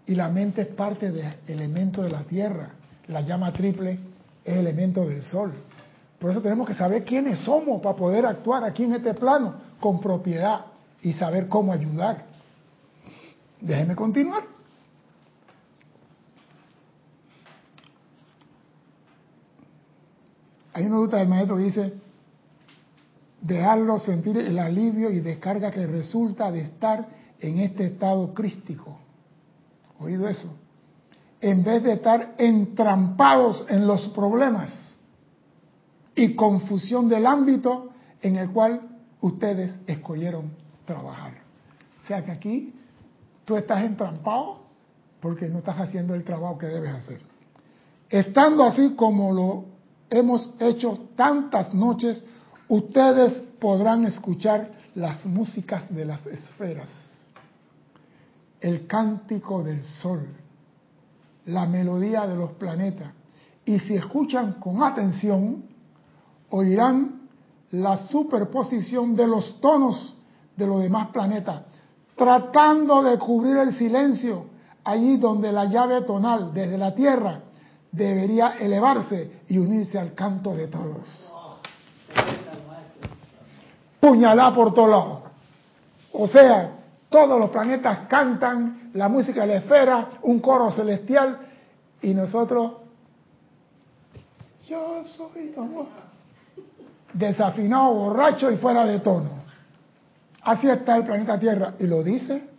Y la mente es parte del elemento de la tierra. La llama triple es elemento del sol. Por eso tenemos que saber quiénes somos para poder actuar aquí en este plano con propiedad y saber cómo ayudar. Déjeme continuar. A mí me gusta el maestro que dice, dejarlo sentir el alivio y descarga que resulta de estar en este estado crístico. ¿Oído eso? En vez de estar entrampados en los problemas y confusión del ámbito en el cual ustedes escogieron trabajar. O sea que aquí tú estás entrampado porque no estás haciendo el trabajo que debes hacer. Estando así como lo hemos hecho tantas noches, ustedes podrán escuchar las músicas de las esferas, el cántico del sol, la melodía de los planetas. Y si escuchan con atención, oirán la superposición de los tonos de los demás planetas, tratando de cubrir el silencio allí donde la llave tonal desde la Tierra debería elevarse y unirse al canto de todos. Puñalá por todos lados. O sea, todos los planetas cantan la música de la esfera, un coro celestial, y nosotros, yo soy desafinado, borracho y fuera de tono. Así está el planeta Tierra. Y lo dice.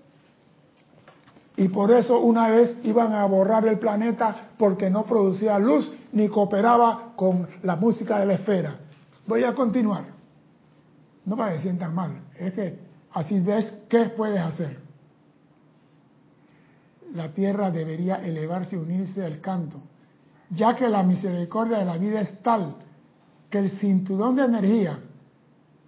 Y por eso una vez iban a borrar el planeta porque no producía luz ni cooperaba con la música de la esfera. Voy a continuar. No para que sientan mal. Es que así ves qué puedes hacer. La tierra debería elevarse y unirse al canto, ya que la misericordia de la vida es tal que el cinturón de energía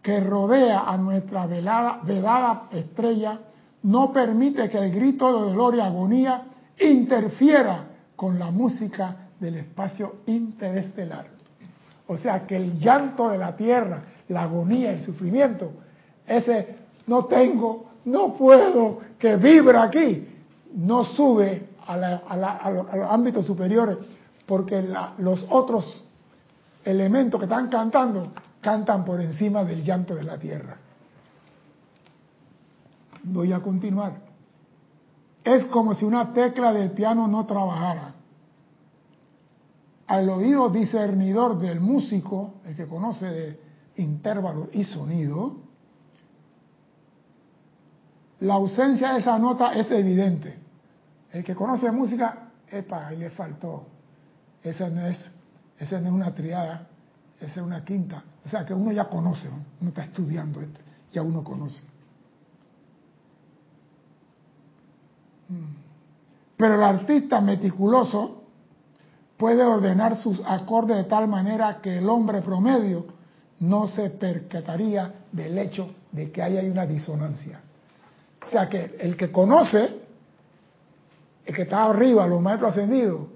que rodea a nuestra velada, velada estrella no permite que el grito de dolor y agonía interfiera con la música del espacio interestelar. O sea que el llanto de la tierra, la agonía, el sufrimiento, ese no tengo, no puedo, que vibra aquí, no sube a, los ámbitos superiores porque los otros elementos que están cantando cantan por encima del llanto de la tierra. Voy a continuar. Es como si una tecla del piano no trabajara. Al oído discernidor del músico, el que conoce de intervalo y sonido, la ausencia de esa nota es evidente. El que conoce música, epa, ahí le faltó. Esa no es, esa no es una triada, esa es una quinta. O sea que uno ya conoce, uno está estudiando esto, ya uno conoce. Mm. Pero el artista meticuloso puede ordenar sus acordes de tal manera que el hombre promedio no se percataría del hecho de que ahí hay una disonancia. O sea que el que conoce, el que está arriba, los maestros ascendidos,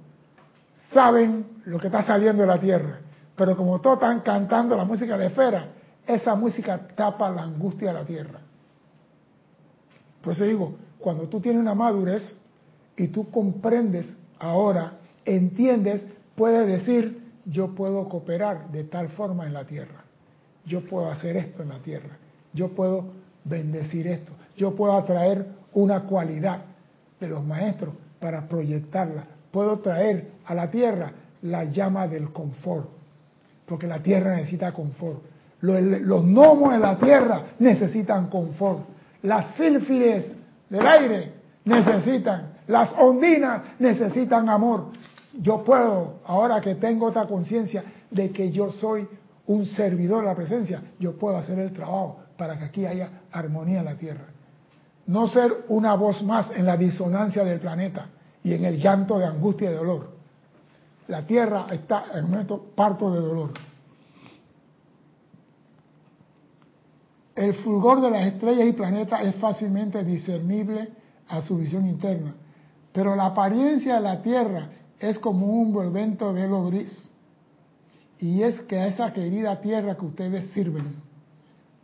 saben lo que está saliendo de la tierra. Pero como todos están cantando la música de esfera, esa música tapa la angustia de la tierra. Por eso digo, cuando tú tienes una madurez y tú comprendes ahora entiendes, puedes decir, yo puedo cooperar de tal forma en la tierra. Yo puedo hacer esto en la tierra. Yo puedo bendecir esto. Yo puedo atraer una cualidad de los maestros para proyectarla. Puedo traer a la tierra la llama del confort, porque la tierra necesita confort. Los, los gnomos de la tierra necesitan confort. Las sílfides del aire necesitan, las ondinas necesitan amor. Yo puedo, ahora que tengo esta conciencia de que yo soy un servidor de la presencia, yo puedo hacer el trabajo para que aquí haya armonía en la tierra. No ser una voz más en la disonancia del planeta y en el llanto de angustia y dolor. La tierra está en un parto de dolor. El fulgor de las estrellas y planetas es fácilmente discernible a su visión interna, pero la apariencia de la Tierra es como un envolvente velo gris. Y es que a esa querida Tierra que ustedes sirven,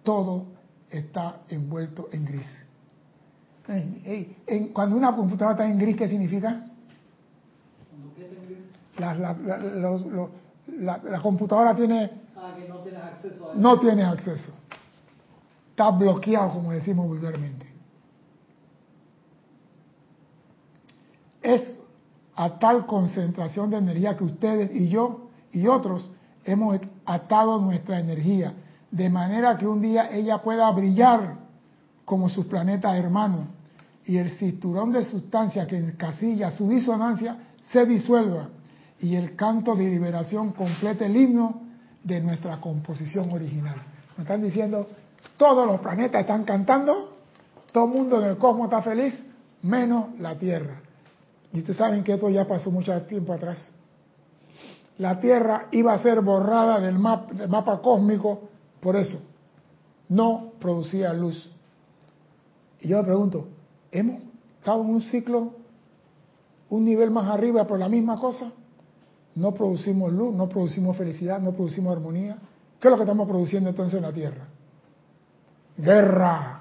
todo está envuelto en gris. cuando una computadora está en gris, ¿qué significa? La, la, la, la computadora tiene... Ah, que no tienes acceso a No tienes acceso está bloqueado, como decimos vulgarmente. Es a tal concentración de energía que ustedes y yo y otros hemos atado nuestra energía, de manera que un día ella pueda brillar como sus planetas hermanos y el cinturón de sustancia que encasilla su disonancia se disuelva y el canto de liberación complete el himno de nuestra composición original. Me están diciendo todos los planetas están cantando, todo el mundo en el cosmos está feliz, menos la Tierra. Y ustedes saben que esto ya pasó mucho tiempo atrás. La Tierra iba a ser borrada del mapa, del mapa cósmico por eso. No producía luz. Y yo me pregunto, ¿hemos estado en un ciclo, un nivel más arriba por la misma cosa? No producimos luz, no producimos felicidad, no producimos armonía. ¿Qué es lo que estamos produciendo entonces en la Tierra? guerra,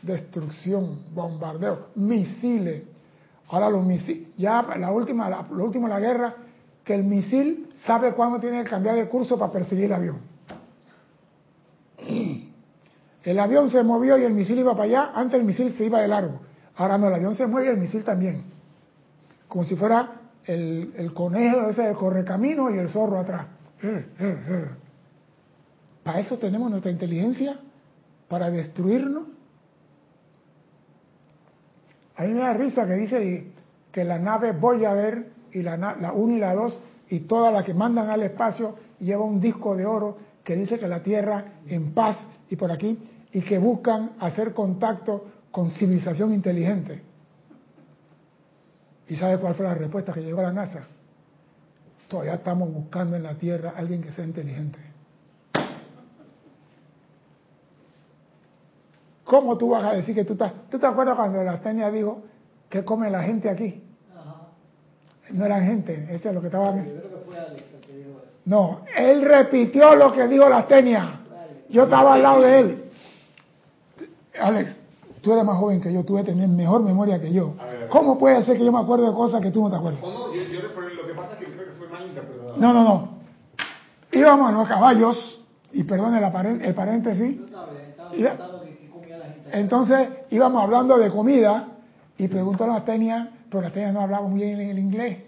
destrucción, bombardeo, misiles. Ahora los misiles, ya la última, la, lo último de la guerra, que el misil sabe cuándo tiene que cambiar de curso para perseguir el avión. [CLEARS THROAT] El avión se movió y el misil iba para allá, antes el misil se iba de largo. Ahora no, el avión se mueve y el misil también. Como si fuera el, el conejo ese de correcamino y el zorro atrás. [CLEARS THROAT] Para eso tenemos nuestra inteligencia para destruirnos. A mí me da risa que dice que la nave Voyager y la, la 1 y la 2 y todas las que mandan al espacio lleva un disco de oro que dice que la Tierra en paz y por aquí y que buscan hacer contacto con civilización inteligente. ¿Y sabe cuál fue la respuesta que llegó a la NASA? Todavía estamos buscando en la Tierra alguien que sea inteligente. ¿Cómo tú vas a decir que tú estás... ¿Tú te acuerdas cuando la Tenia dijo que come la gente aquí? No era gente, eso es lo que estaba... No, él repitió lo que dijo la Tenia. Yo estaba al lado de él. Alex, tú eres más joven que yo, tú debes tener mejor memoria que yo. ¿Cómo puede ser que yo me acuerde de cosas que tú no te acuerdas? No, no, yo, yo, lo que pasa es que creo que fue mal interpretado. No, no, no. Íbamos en los caballos, y perdón el, el paréntesis. Entonces íbamos hablando de comida y preguntó a la Tenia, pero la Tenia no hablaba muy bien el inglés.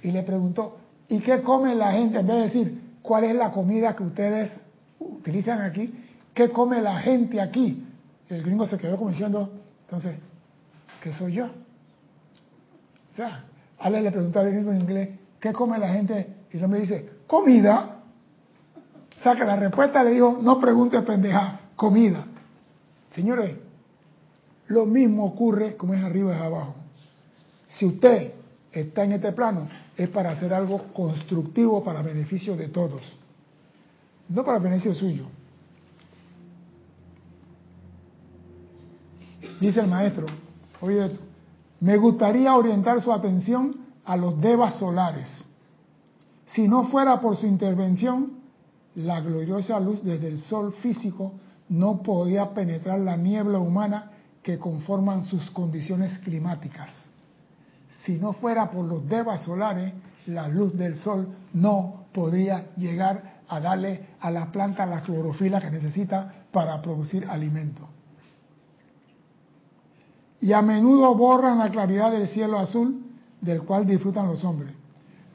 Y le preguntó, ¿y qué come la gente? En vez de decir, ¿cuál es la comida que ustedes utilizan aquí? ¿Qué come la gente aquí? El gringo se quedó como diciendo, entonces, ¿qué soy yo? O sea, Ale le preguntó al gringo en inglés, ¿qué come la gente? Y él me dice, comida. O sea que la respuesta le dijo, no pregunte pendeja, comida. Señores, lo mismo ocurre como es arriba es abajo. Si usted está en este plano, es para hacer algo constructivo para beneficio de todos, no para beneficio suyo. Dice el maestro, oye me gustaría orientar su atención a los devas solares. Si no fuera por su intervención, la gloriosa luz desde el sol físico no podía penetrar la niebla humana que conforman sus condiciones climáticas. Si no fuera por los devas solares, la luz del sol no podría llegar a darle a la planta la clorofila que necesita para producir alimento. Y a menudo borran la claridad del cielo azul del cual disfrutan los hombres.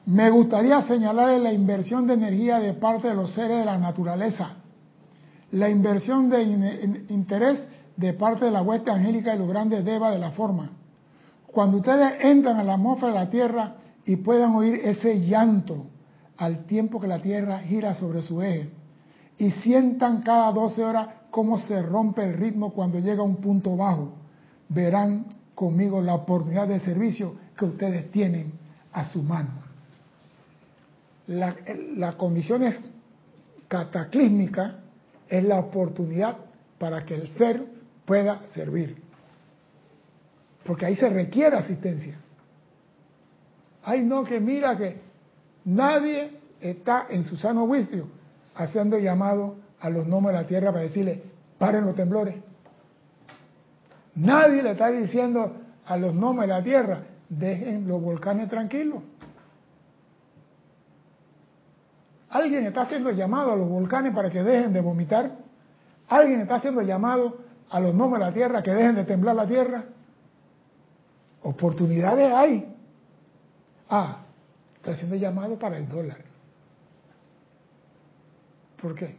Me gustaría señalar la inversión de energía de parte de los seres de la naturaleza, la inversión de interés de parte de la hueste angélica y los grandes devas de la forma. Cuando ustedes entran a la atmósfera de la Tierra y puedan oír ese llanto al tiempo que la Tierra gira sobre su eje y sientan cada 12 horas cómo se rompe el ritmo cuando llega a un punto bajo, verán conmigo la oportunidad de servicio que ustedes tienen a su mano. La, condición es cataclísmica es la oportunidad para que el ser pueda servir. Porque ahí se requiere asistencia. Ay, no, que mira que nadie está en su sano juicio haciendo llamado a los nombres de la tierra para decirle, paren los temblores. Nadie le está diciendo a los nombres de la tierra, dejen los volcanes tranquilos. Alguien está haciendo llamado a los volcanes para que dejen de vomitar. Alguien está haciendo llamado a los nombres de la tierra que dejen de temblar la tierra. Oportunidades hay. Ah, está haciendo llamado para el dólar. ¿Por qué?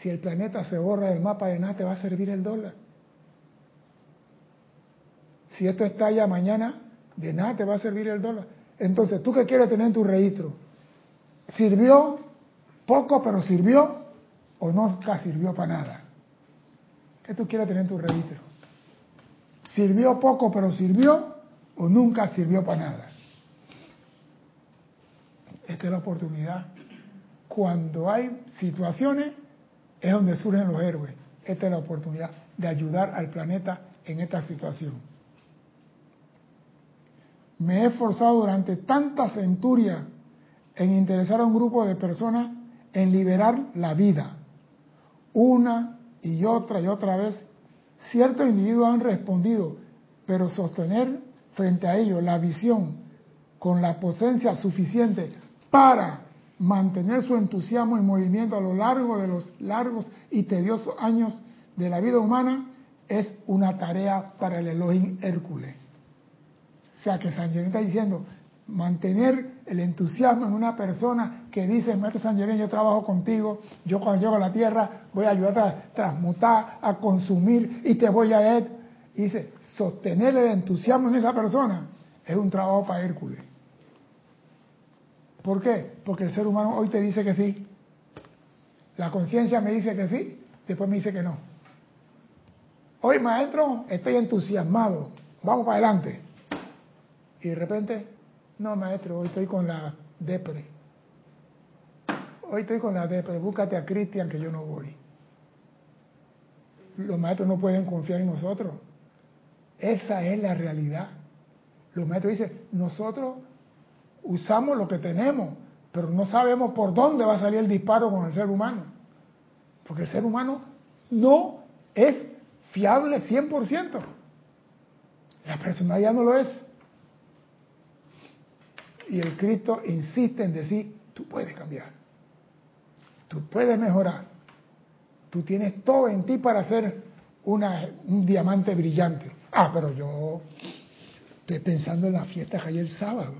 Si el planeta se borra del mapa de nada, te va a servir el dólar. Si esto estalla mañana, de nada te va a servir el dólar. Entonces, ¿tú qué quieres tener en tu registro? ¿Sirvió poco, pero sirvió? ¿O nunca sirvió para nada? ¿Qué tú quieres tener en tu registro? ¿Sirvió poco, pero sirvió? ¿O nunca sirvió para nada? Esta es la oportunidad. Cuando hay situaciones, es donde surgen los héroes. Esta es la oportunidad de ayudar al planeta en esta situación me he esforzado durante tantas centurias en interesar a un grupo de personas en liberar la vida. Una y otra y otra vez, ciertos individuos han respondido, pero sostener frente a ellos la visión con la potencia suficiente para mantener su entusiasmo y movimiento a lo largo de los largos y tediosos años de la vida humana es una tarea para el Elohim Hércules. O sea que San Germán está diciendo, mantener el entusiasmo en una persona que dice, Maestro San Germán, yo trabajo contigo, yo cuando llego a la tierra voy a ayudar a transmutar, a consumir y te voy a... Dice, sostener el entusiasmo en esa persona es un trabajo para Hércules. ¿Por qué? Porque el ser humano hoy te dice que sí. La conciencia me dice que sí, después me dice que no. Hoy, maestro, estoy entusiasmado. Vamos para adelante. Y de repente, no, maestro, hoy estoy con la depre. Hoy estoy con la depre, búscate a Cristian que yo no voy. Los maestros no pueden confiar en nosotros. Esa es la realidad. Los maestros dicen, nosotros usamos lo que tenemos, pero no sabemos por dónde va a salir el disparo con el ser humano. Porque el ser humano no es fiable 100%. La personalidad no lo es. Y el Cristo insiste en decir, tú puedes cambiar, tú puedes mejorar, tú tienes todo en ti para ser un diamante brillante. Ah, pero yo estoy pensando en la fiesta que hay el sábado.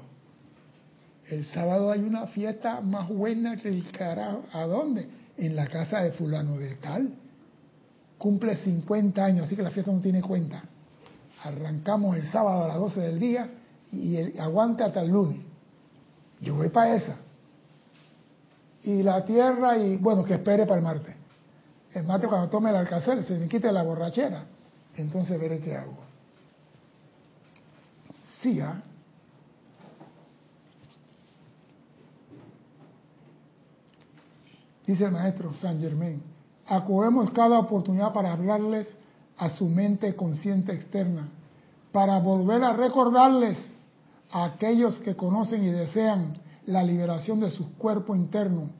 El sábado hay una fiesta más buena que el carajo. ¿A dónde? En la casa de fulano de tal. Cumple 50 años, así que la fiesta no tiene cuenta. Arrancamos el sábado a las 12 del día y el, aguanta hasta el lunes. Yo voy para esa. Y la tierra, y bueno, que espere para el martes. El martes cuando tome el alcázar se me quite la borrachera. Entonces veré qué hago. ¿ah? Dice el maestro San Germain, acogemos cada oportunidad para hablarles a su mente consciente externa, para volver a recordarles a aquellos que conocen y desean la liberación de su cuerpo interno,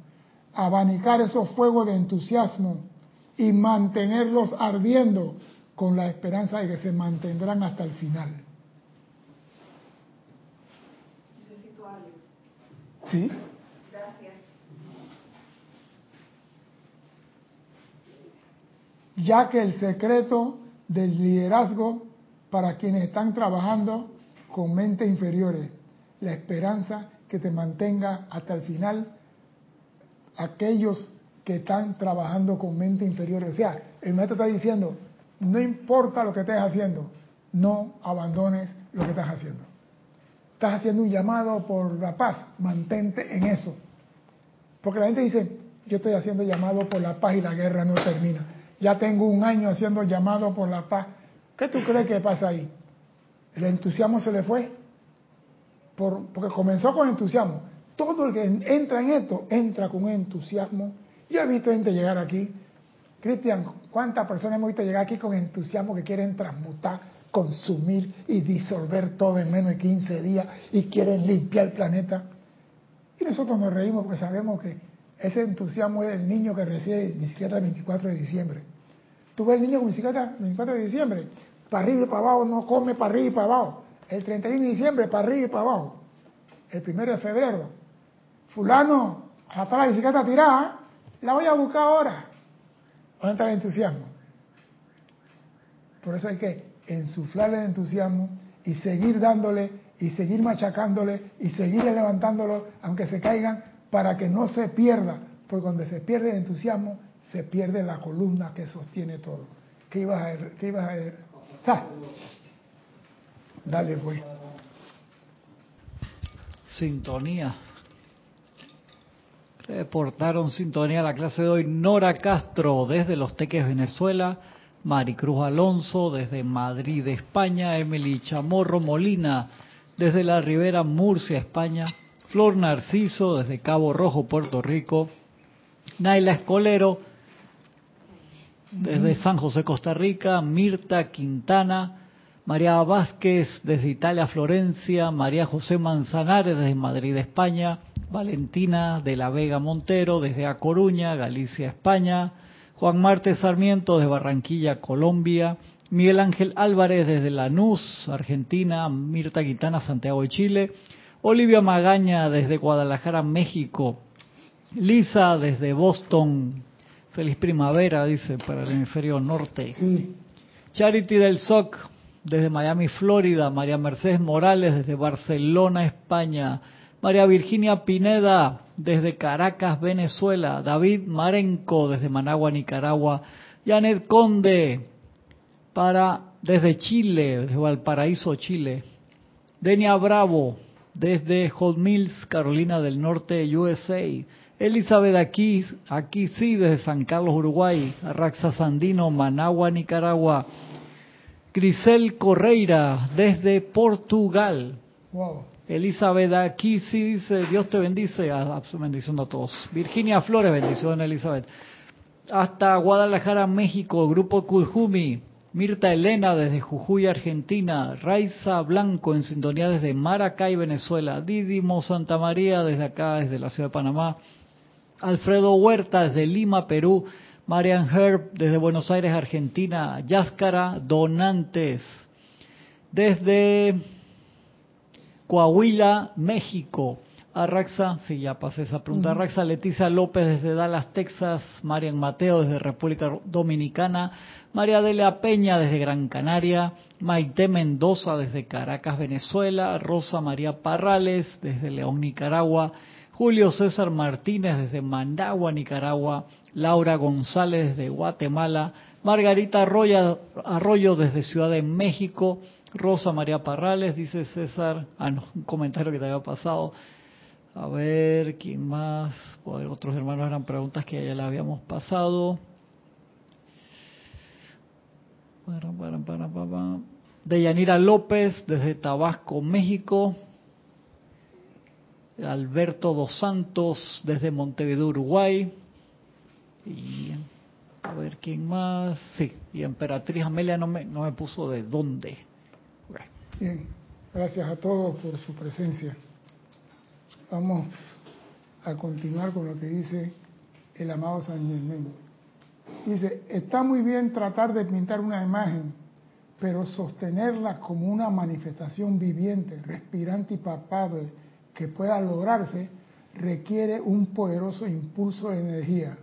abanicar esos fuegos de entusiasmo y mantenerlos ardiendo con la esperanza de que se mantendrán hasta el final. Sí. Ya que el secreto del liderazgo para quienes están trabajando con mentes inferiores, la esperanza que te mantenga hasta el final, aquellos que están trabajando con mente inferior. O sea, el maestro está diciendo, no importa lo que estés haciendo, no abandones lo que estás haciendo. Estás haciendo un llamado por la paz, mantente en eso. Porque la gente dice, yo estoy haciendo llamado por la paz y la guerra no termina. Ya tengo un año haciendo llamado por la paz. ¿Qué tú crees que pasa ahí? El entusiasmo se le fue. Por, porque comenzó con entusiasmo. Todo el que entra en esto, entra con entusiasmo. Yo he visto gente llegar aquí. Cristian, ¿cuántas personas hemos visto llegar aquí con entusiasmo que quieren transmutar, consumir y disolver todo en menos de 15 días y quieren limpiar el planeta? Y nosotros nos reímos porque sabemos que ese entusiasmo es el niño que recibe bicicleta el 24 de diciembre. Tú ves el niño con bicicleta el 24 de diciembre, para arriba y para abajo, no come para arriba y para abajo. El 31 de diciembre, para arriba y para abajo. El 1 de febrero, fulano, hasta la bicicleta tirada, la voy a buscar ahora. ¿Dónde está entusiasmo? Por eso hay que ensuflarle el entusiasmo y seguir dándole y seguir machacándole y seguir levantándolo aunque se caigan para que no se pierda, porque cuando se pierde el entusiasmo se pierde la columna que sostiene todo. ¿Qué ibas a ver? ¿Qué ibas a ver? ¡Ah! Dale, pues. Sintonía. Reportaron sintonía a la clase de hoy. Nora Castro desde Los Teques, Venezuela, Maricruz Alonso desde Madrid, España, Emily Chamorro Molina desde la Ribera Murcia, España, Flor Narciso desde Cabo Rojo, Puerto Rico, Naila Escolero desde San José, Costa Rica, Mirta Quintana, María Vázquez desde Italia, Florencia, María José Manzanares desde Madrid, España, Valentina de la Vega Montero desde A Coruña, Galicia, España, Juan Marte Sarmiento desde Barranquilla, Colombia, Miguel Ángel Álvarez desde Lanús, Argentina, Mirta Quintana, Santiago de Chile, Olivia Magaña desde Guadalajara, México, Lisa desde Boston, feliz primavera, dice, para el hemisferio norte. Sí. Charity del SOC desde Miami, Florida, María Mercedes Morales desde Barcelona, España, María Virginia Pineda desde Caracas, Venezuela, David Marenco desde Managua, Nicaragua, Janet Conde para desde Chile, desde Valparaíso, Chile, Denia Bravo desde Hot Mills, Carolina del Norte, USA, Elizabeth aquí, aquí sí, desde San Carlos, Uruguay, Arraxa Sandino, Managua, Nicaragua, Grisel Correira desde Portugal, Wow. Elizabeth aquí sí dice, Dios te bendice, a, a- bendiciendo a todos. Virginia Flores, bendición Elizabeth. Hasta Guadalajara, México, Grupo Cujumi. Mirta Elena desde Jujuy, Argentina. Raiza Blanco en sintonía desde Maracay, Venezuela. Didimo Santa María desde acá, desde la ciudad de Panamá. Alfredo Huerta desde Lima, Perú. Marian Herb desde Buenos Aires, Argentina. Yáscara Donantes desde Coahuila, México. Arraxa, sí, ya pasé esa pregunta. Arraxa Leticia López desde Dallas, Texas. Marian Mateo desde República Dominicana. María Delia Peña desde Gran Canaria. Maite Mendoza desde Caracas, Venezuela. Rosa María Parrales desde León, Nicaragua. Julio César Martínez desde Managua, Nicaragua. Laura González desde Guatemala. Margarita Arroyo, Arroyo desde Ciudad de México. Rosa María Parrales, dice César. Ah, no, un comentario que te había pasado. A ver, ¿quién más? Otros hermanos eran preguntas que ya le habíamos pasado. Para, para, para, para, para. De Yanira López, desde Tabasco, México. Alberto Dos Santos, desde Montevideo, Uruguay. Y a ver quién más. Sí, y Emperatriz Amelia no me, no me puso de dónde. Bien, gracias a todos por su presencia. Vamos a continuar con lo que dice el amado San Germán. Dice, está muy bien tratar de pintar una imagen, pero sostenerla como una manifestación viviente, respirante y palpable que pueda lograrse, requiere un poderoso impulso de energía.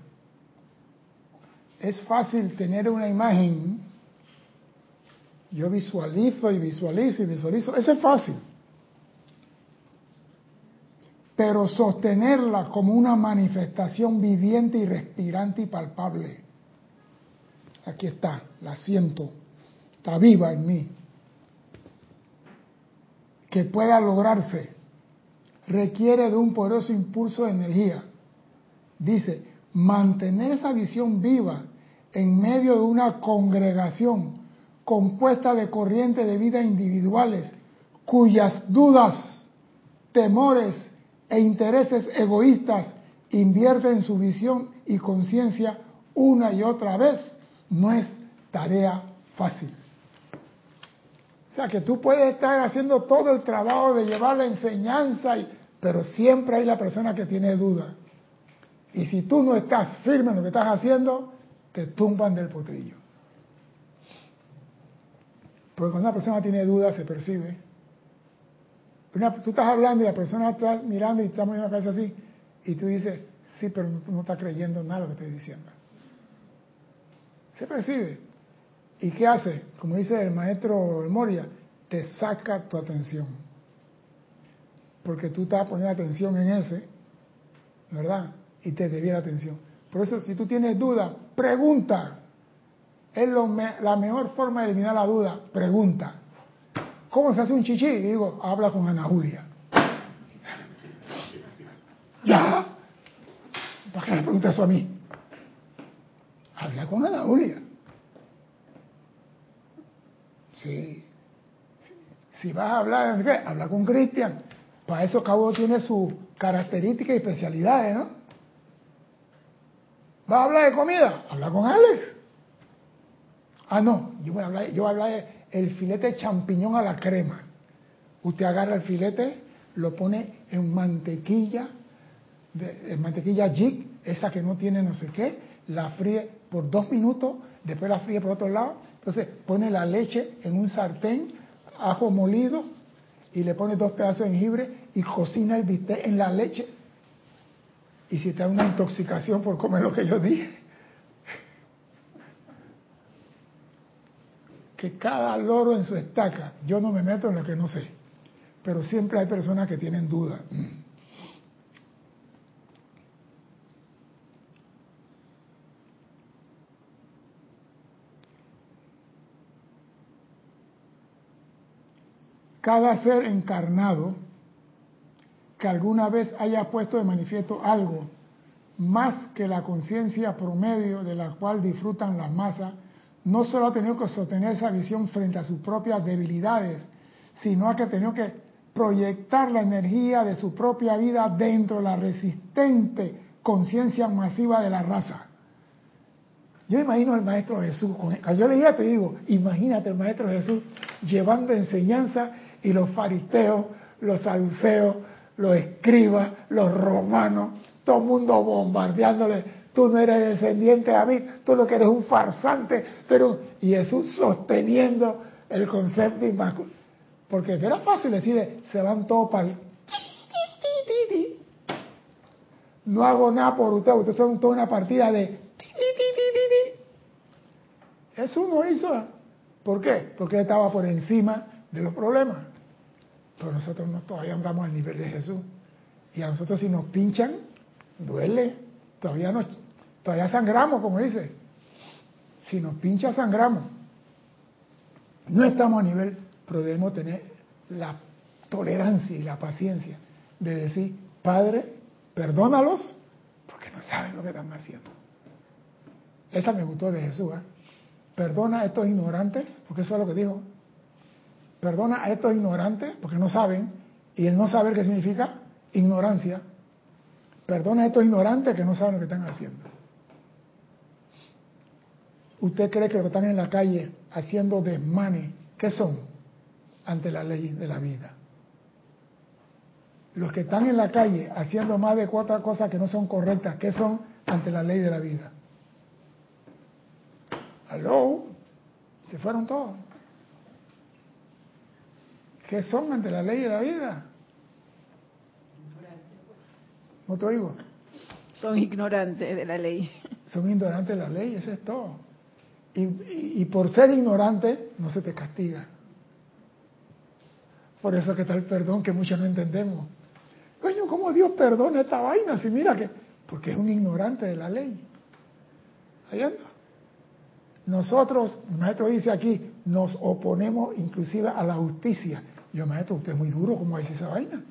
Es fácil tener una imagen, yo visualizo y visualizo y visualizo, eso es fácil. Pero sostenerla como una manifestación viviente y respirante y palpable, aquí está, la siento, está viva en mí, que pueda lograrse, requiere de un poderoso impulso de energía. Dice, mantener esa visión viva en medio de una congregación compuesta de corrientes de vida individuales cuyas dudas, temores e intereses egoístas invierten su visión y conciencia una y otra vez, no es tarea fácil. O sea que tú puedes estar haciendo todo el trabajo de llevar la enseñanza, pero siempre hay la persona que tiene duda. Y si tú no estás firme en lo que estás haciendo, te tumban del potrillo. Porque cuando una persona tiene duda se percibe. tú estás hablando y la persona está mirando y está moviendo la cabeza así, y tú dices, sí, pero no, no estás creyendo nada lo que estoy diciendo. Se percibe. ¿Y qué hace? Como dice el maestro Moria, te saca tu atención. Porque tú estás poniendo atención en ese, ¿verdad? Y te la atención. Por eso, si tú tienes duda, pregunta. Es la mejor forma de eliminar la duda. Pregunta. ¿Cómo se hace un chichi? Y digo, habla con Ana Julia. ¿Ya? ¿Para qué me preguntas eso a mí? Habla con Ana Julia. Sí. Si vas a hablar, habla con Cristian. Para eso Cabo tiene sus características y especialidades, ¿no? ¿Vas a hablar de comida? Habla con Alex. Ah, no, yo voy a hablar, yo voy a hablar del filete champiñón a la crema. Usted agarra el filete, lo pone en mantequilla, de, en mantequilla jig, esa que no tiene no sé qué, la fríe por dos minutos, después la fríe por otro lado, entonces pone la leche en un sartén, ajo molido, y le pone dos pedazos de jengibre y cocina el bistec en la leche. Y si te da una intoxicación por comer lo que yo dije, que cada loro en su estaca, yo no me meto en lo que no sé, pero siempre hay personas que tienen dudas. cada ser encarnado que alguna vez haya puesto de manifiesto algo más que la conciencia promedio de la cual disfrutan las masas, no solo ha tenido que sostener esa visión frente a sus propias debilidades, sino ha que tenido que proyectar la energía de su propia vida dentro de la resistente conciencia masiva de la raza. Yo imagino al Maestro Jesús, yo leía te digo, imagínate el Maestro Jesús llevando enseñanza y los fariseos, los saduceos, los escribas, los romanos, todo el mundo bombardeándole, tú no eres descendiente de David, tú lo que eres un farsante, pero y Jesús sosteniendo el concepto inmaculado. Porque era fácil decir, se van todos para el... No hago nada por usted, ustedes son toda una partida de... Jesús no hizo. ¿Por qué? Porque él estaba por encima de los problemas. Pero nosotros no, todavía andamos al nivel de Jesús. Y a nosotros si nos pinchan, duele. Todavía, todavía sangramos, como dice. Si nos pincha, sangramos. No estamos a nivel, pero debemos tener la tolerancia y la paciencia de decir, Padre, perdónalos porque no saben lo que están haciendo. Esa me gustó de Jesús. ¿eh? Perdona a estos ignorantes, porque eso es lo que dijo. Perdona a estos ignorantes, porque no saben, y el no saber qué significa ignorancia. Perdona a estos ignorantes que no saben lo que están haciendo. ¿Usted cree que los que están en la calle haciendo desmane, qué son ante la ley de la vida? Los que están en la calle haciendo más de cuatro cosas que no son correctas, ¿qué son ante la ley de la vida? ¿Aló? Se fueron todos. ¿Qué son ante la ley de la vida? No te oigo. Son ignorantes de la ley. Son ignorantes de la ley, eso es todo. Y, y- por ser ignorante no se te castiga. Por eso que está el perdón que muchos no entendemos. Coño, ¿cómo Dios perdona esta vaina? Si mira que... Porque es un ignorante de la ley. Ahí anda. Nosotros, el maestro dice aquí, nos oponemos inclusive a la justicia. Yo, maestro, usted es muy duro, ¿cómo dice esa vaina?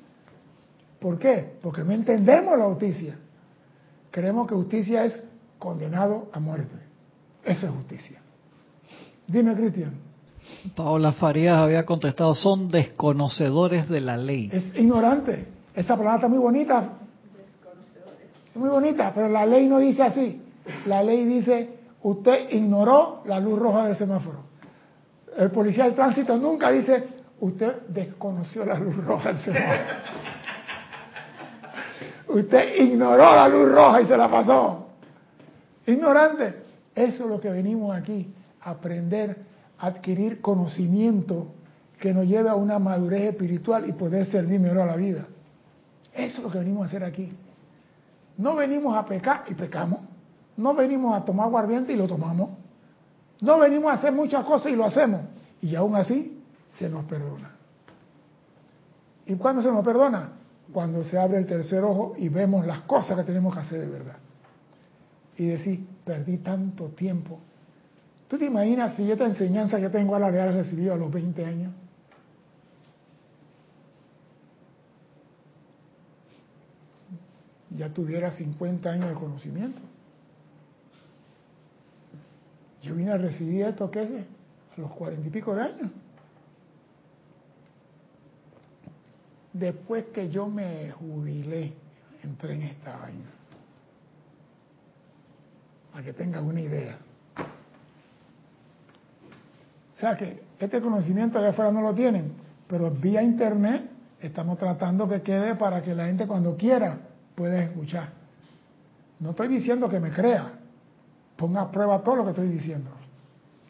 ¿Por qué? Porque no entendemos la justicia. Creemos que justicia es condenado a muerte. Eso es justicia. Dime, Cristian. Paola Farías había contestado, son desconocedores de la ley. Es ignorante. Esa palabra está muy bonita. Es muy bonita, pero la ley no dice así. La ley dice, usted ignoró la luz roja del semáforo. El policía del tránsito nunca dice, usted desconoció la luz roja del semáforo. [LAUGHS] usted ignoró la luz roja y se la pasó. Ignorante. Eso es lo que venimos aquí, aprender, adquirir conocimiento que nos lleve a una madurez espiritual y poder servir mejor a la vida. Eso es lo que venimos a hacer aquí. No venimos a pecar y pecamos. No venimos a tomar aguardiente y lo tomamos. No venimos a hacer muchas cosas y lo hacemos. Y aún así se nos perdona. ¿Y cuándo se nos perdona? Cuando se abre el tercer ojo y vemos las cosas que tenemos que hacer de verdad. Y decir, perdí tanto tiempo. ¿Tú te imaginas si esta enseñanza que tengo ahora la recibido a los 20 años? ya tuviera 50 años de conocimiento. Yo vine a recibir esto, ¿qué es? A los cuarenta y pico de años. Después que yo me jubilé, entré en esta vaina. Para que tengan una idea. O sea que este conocimiento de afuera no lo tienen, pero vía internet estamos tratando que quede para que la gente cuando quiera pueda escuchar. No estoy diciendo que me crea, ponga a prueba todo lo que estoy diciendo.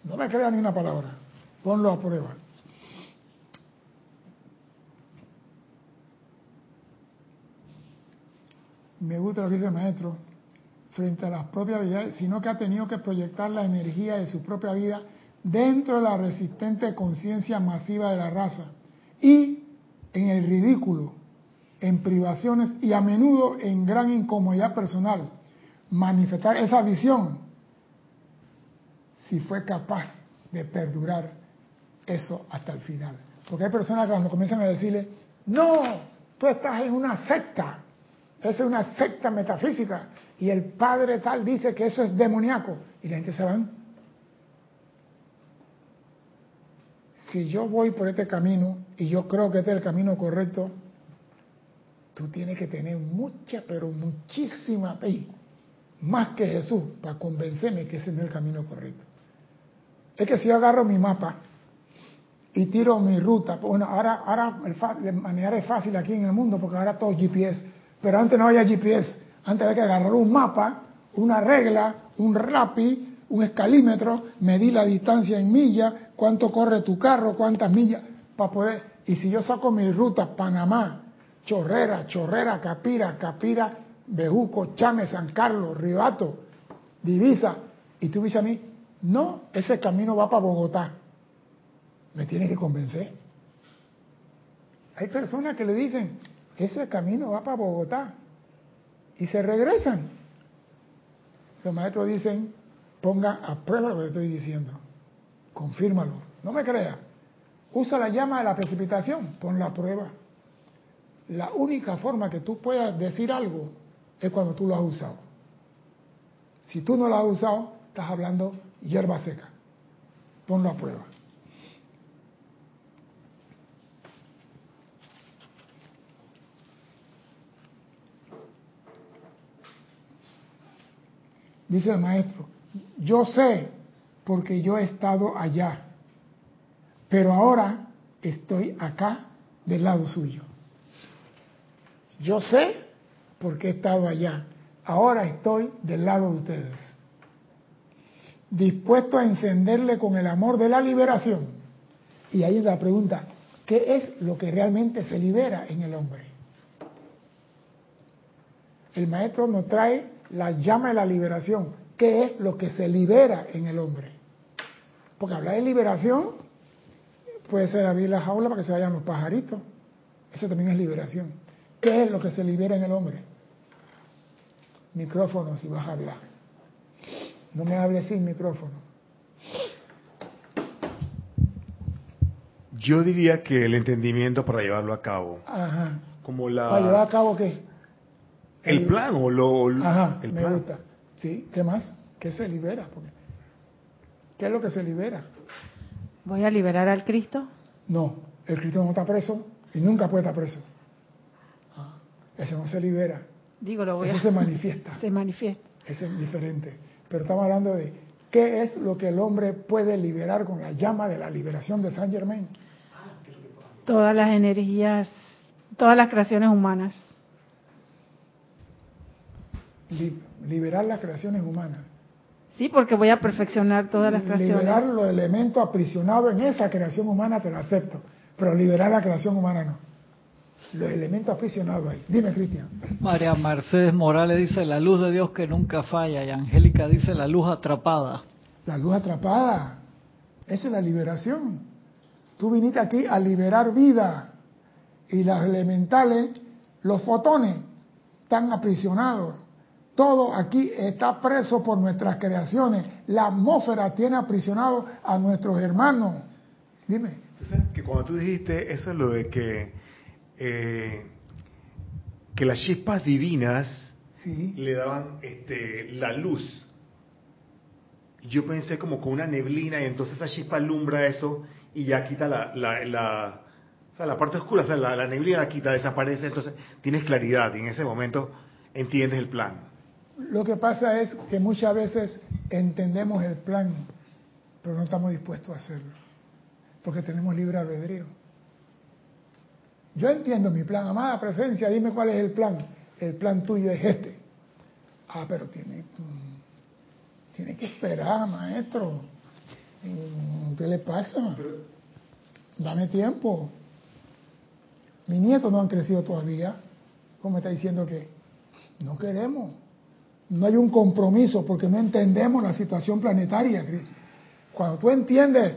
No me crea ni una palabra, ponlo a prueba. Me gusta lo que dice el maestro, frente a las propias habilidades, sino que ha tenido que proyectar la energía de su propia vida dentro de la resistente conciencia masiva de la raza y en el ridículo, en privaciones y a menudo en gran incomodidad personal, manifestar esa visión si fue capaz de perdurar eso hasta el final. Porque hay personas que cuando comienzan a decirle, no, tú estás en una secta, esa es una secta metafísica, y el padre tal dice que eso es demoníaco, y la gente se van. Si yo voy por este camino y yo creo que este es el camino correcto, tú tienes que tener mucha, pero muchísima fe, más que Jesús, para convencerme que ese no es el camino correcto. Es que si yo agarro mi mapa y tiro mi ruta, bueno, ahora, ahora el manera es fácil aquí en el mundo porque ahora todo GPS, pero antes no había GPS, antes había que agarrar un mapa, una regla, un rapi, un escalímetro, medir la distancia en millas, cuánto corre tu carro, cuántas millas, para poder, y si yo saco mi ruta, Panamá, Chorrera, Chorrera, Capira, Capira, Bejuco, Chame, San Carlos, Ribato, Divisa, y tú dices a mí, no, ese camino va para Bogotá. Me tiene que convencer. Hay personas que le dicen, ese camino va para Bogotá. Y se regresan. Los maestros dicen, ponga a prueba lo que estoy diciendo. Confírmalo. No me crea. Usa la llama de la precipitación, ponla a prueba. La única forma que tú puedas decir algo es cuando tú lo has usado. Si tú no lo has usado, estás hablando hierba seca. Ponlo a prueba. Dice el maestro, yo sé porque yo he estado allá, pero ahora estoy acá del lado suyo. Yo sé porque he estado allá, ahora estoy del lado de ustedes. Dispuesto a encenderle con el amor de la liberación. Y ahí la pregunta, ¿qué es lo que realmente se libera en el hombre? El maestro nos trae la llama de la liberación, que es lo que se libera en el hombre. Porque hablar de liberación puede ser abrir la jaula para que se vayan los pajaritos. Eso también es liberación. ¿Qué es lo que se libera en el hombre? Micrófono si vas a hablar. No me hables sin micrófono. Yo diría que el entendimiento para llevarlo a cabo, Ajá. como la ¿Para llevar a cabo qué? El plan o lo Ajá, el me plan. gusta. ¿Sí? ¿Qué más? ¿Qué se libera? Porque, ¿Qué es lo que se libera? Voy a liberar al Cristo. No, el Cristo no está preso y nunca puede estar preso. Ah, Ese no se libera, Digo, lo voy ese a... se manifiesta, [LAUGHS] Se manifiesta. ese es diferente. Pero estamos hablando de qué es lo que el hombre puede liberar con la llama de la liberación de Saint Germain. Todas las energías, todas las creaciones humanas. Li- liberar las creaciones humanas. Sí, porque voy a perfeccionar todas las Liberar creaciones. los elementos aprisionados en esa creación humana te lo acepto, pero liberar la creación humana no. Los elementos aprisionados ahí. Dime, Cristian. María Mercedes Morales dice la luz de Dios que nunca falla y Angélica dice la luz atrapada. La luz atrapada. Esa es la liberación. Tú viniste aquí a liberar vida. Y las elementales, los fotones, están aprisionados. Todo aquí está preso por nuestras creaciones. La atmósfera tiene aprisionado a nuestros hermanos. Dime. Que cuando tú dijiste eso es lo de que eh, que las chispas divinas Sí. le daban este la luz. Yo pensé como con una neblina y entonces esa chispa alumbra eso y ya quita la, la, la, o sea, la parte oscura, o sea, la, la neblina la quita, desaparece, entonces tienes claridad y en ese momento entiendes el plan. Lo que pasa es que muchas veces entendemos el plan, pero no estamos dispuestos a hacerlo, porque tenemos libre albedrío. Yo entiendo mi plan, amada presencia, dime cuál es el plan. El plan tuyo es este. Ah, pero tiene, mm, tiene que esperar, maestro. Mm, ¿Qué le pasa? Dame tiempo. Mis nietos no han crecido todavía. ¿Cómo me está diciendo que no queremos? No hay un compromiso porque no entendemos la situación planetaria. Cuando tú entiendes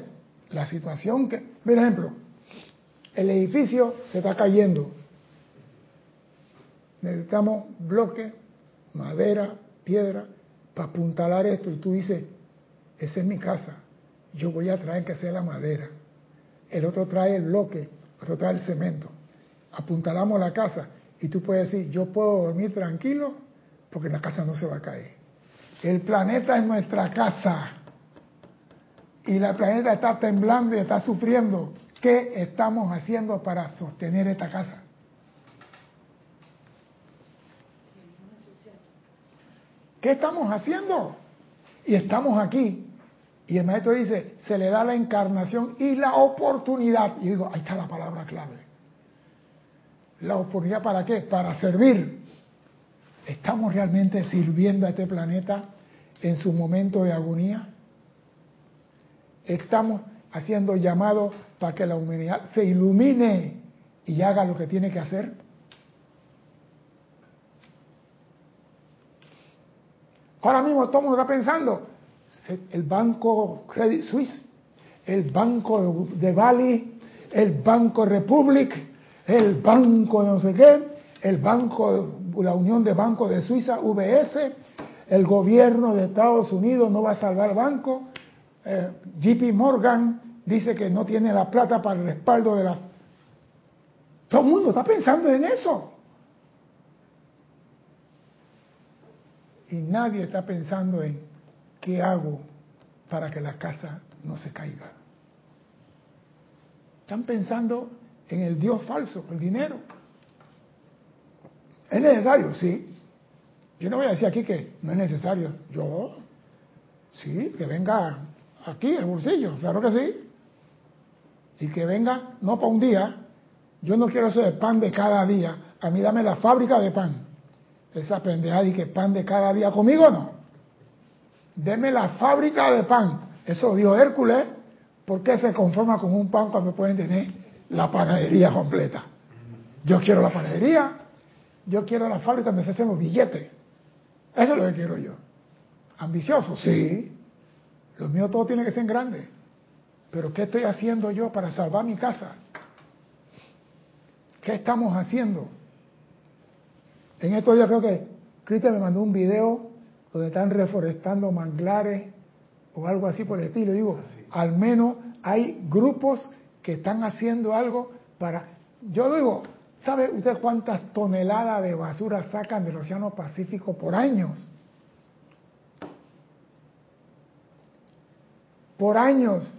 la situación que, por ejemplo, el edificio se está cayendo. Necesitamos bloque, madera, piedra para apuntalar esto y tú dices, esa es mi casa, yo voy a traer que sea la madera. El otro trae el bloque, otro trae el cemento. Apuntalamos la casa y tú puedes decir, yo puedo dormir tranquilo porque la casa no se va a caer. El planeta es nuestra casa y la planeta está temblando y está sufriendo. ¿Qué estamos haciendo para sostener esta casa? ¿Qué estamos haciendo? Y estamos aquí. Y el maestro dice, se le da la encarnación y la oportunidad. Y digo, ahí está la palabra clave. ¿La oportunidad para qué? Para servir. ¿Estamos realmente sirviendo a este planeta en su momento de agonía? Estamos haciendo llamado para que la humanidad se ilumine y haga lo que tiene que hacer. Ahora mismo todo el mundo está pensando, el banco Credit Suisse, el banco de Bali, el banco Republic, el banco de no sé qué, el banco, la Unión de Bancos de Suiza, VS, el gobierno de Estados Unidos no va a salvar banco, eh, JP Morgan dice que no tiene la plata para el respaldo de la... Todo el mundo está pensando en eso. Y nadie está pensando en qué hago para que la casa no se caiga. Están pensando en el Dios falso, el dinero. ¿Es necesario? Sí. Yo no voy a decir aquí que no es necesario. Yo, sí, que venga aquí el bolsillo, claro que sí. Y que venga, no para un día. Yo no quiero ese pan de cada día. A mí dame la fábrica de pan. Esa pendejada y que pan de cada día conmigo no. Deme la fábrica de pan. Eso dijo Hércules. ¿Por qué se conforma con un pan cuando pueden tener la panadería completa? Yo quiero la panadería. Yo quiero la fábrica donde se hacen los billetes. Eso es lo que quiero yo. Ambicioso, sí. Lo mío todo tiene que ser grande. Pero ¿qué estoy haciendo yo para salvar mi casa? ¿Qué estamos haciendo? En estos días creo que Cristian me mandó un video donde están reforestando manglares o algo así por el estilo. Digo, al menos hay grupos que están haciendo algo para... Yo digo, ¿sabe usted cuántas toneladas de basura sacan del Océano Pacífico por años? Por años,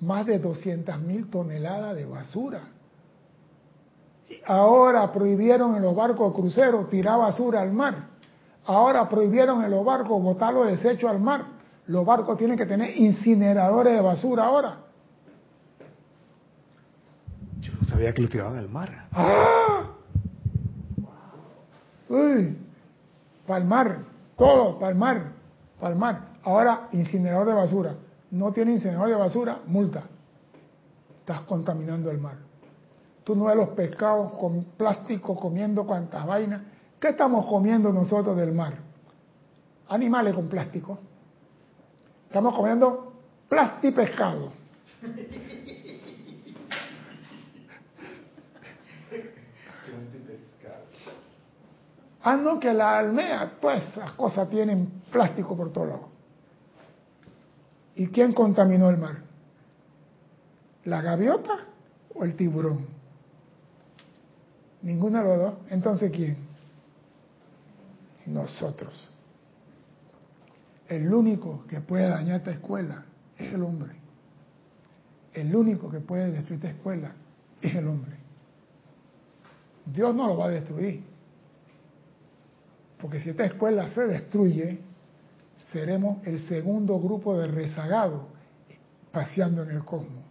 más de 200 mil toneladas de basura. Ahora prohibieron en los barcos cruceros tirar basura al mar. Ahora prohibieron en los barcos botar los desechos al mar. Los barcos tienen que tener incineradores de basura ahora. Yo no que lo tiraban al mar. ¡Ah! Uy, palmar, todo, palmar, palmar. Ahora, incinerador de basura. No tiene incinerador de basura, multa. Estás contaminando el mar. Tú no ves los pescados con plástico comiendo cuantas vainas. ¿Qué estamos comiendo nosotros del mar? Animales con plástico. Estamos comiendo plástico pescado. Ah, no, que la almea, pues las cosas tienen plástico por todos lados. ¿Y quién contaminó el mar? ¿La gaviota o el tiburón? Ninguno de los dos. Entonces, ¿quién? Nosotros. El único que puede dañar esta escuela es el hombre. El único que puede destruir esta escuela es el hombre. Dios no lo va a destruir. Porque si esta escuela se destruye, seremos el segundo grupo de rezagados paseando en el cosmos.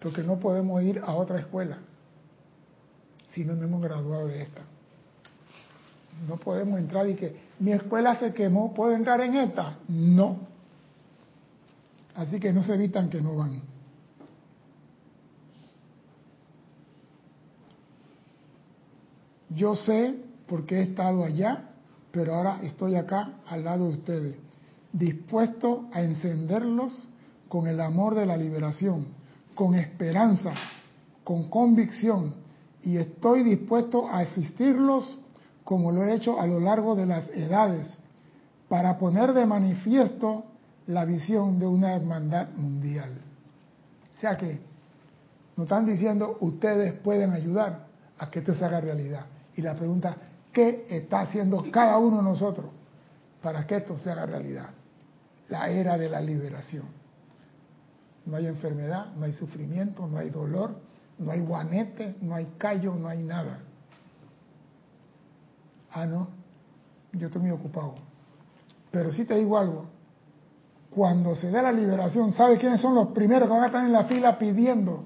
Porque no podemos ir a otra escuela si no nos hemos graduado de esta. No podemos entrar y que mi escuela se quemó, ¿puedo entrar en esta? No. Así que no se evitan que no van. Yo sé porque he estado allá, pero ahora estoy acá al lado de ustedes, dispuesto a encenderlos con el amor de la liberación, con esperanza, con convicción, y estoy dispuesto a asistirlos como lo he hecho a lo largo de las edades, para poner de manifiesto la visión de una hermandad mundial. O sea que nos están diciendo, ustedes pueden ayudar a que esto se haga realidad. Y la pregunta, ¿qué está haciendo cada uno de nosotros para que esto se haga realidad? La era de la liberación. No hay enfermedad, no hay sufrimiento, no hay dolor, no hay guanete, no hay callo, no hay nada. Ah, no, yo estoy muy ocupado. Pero sí te digo algo, cuando se dé la liberación, ¿sabes quiénes son los primeros que van a estar en la fila pidiendo?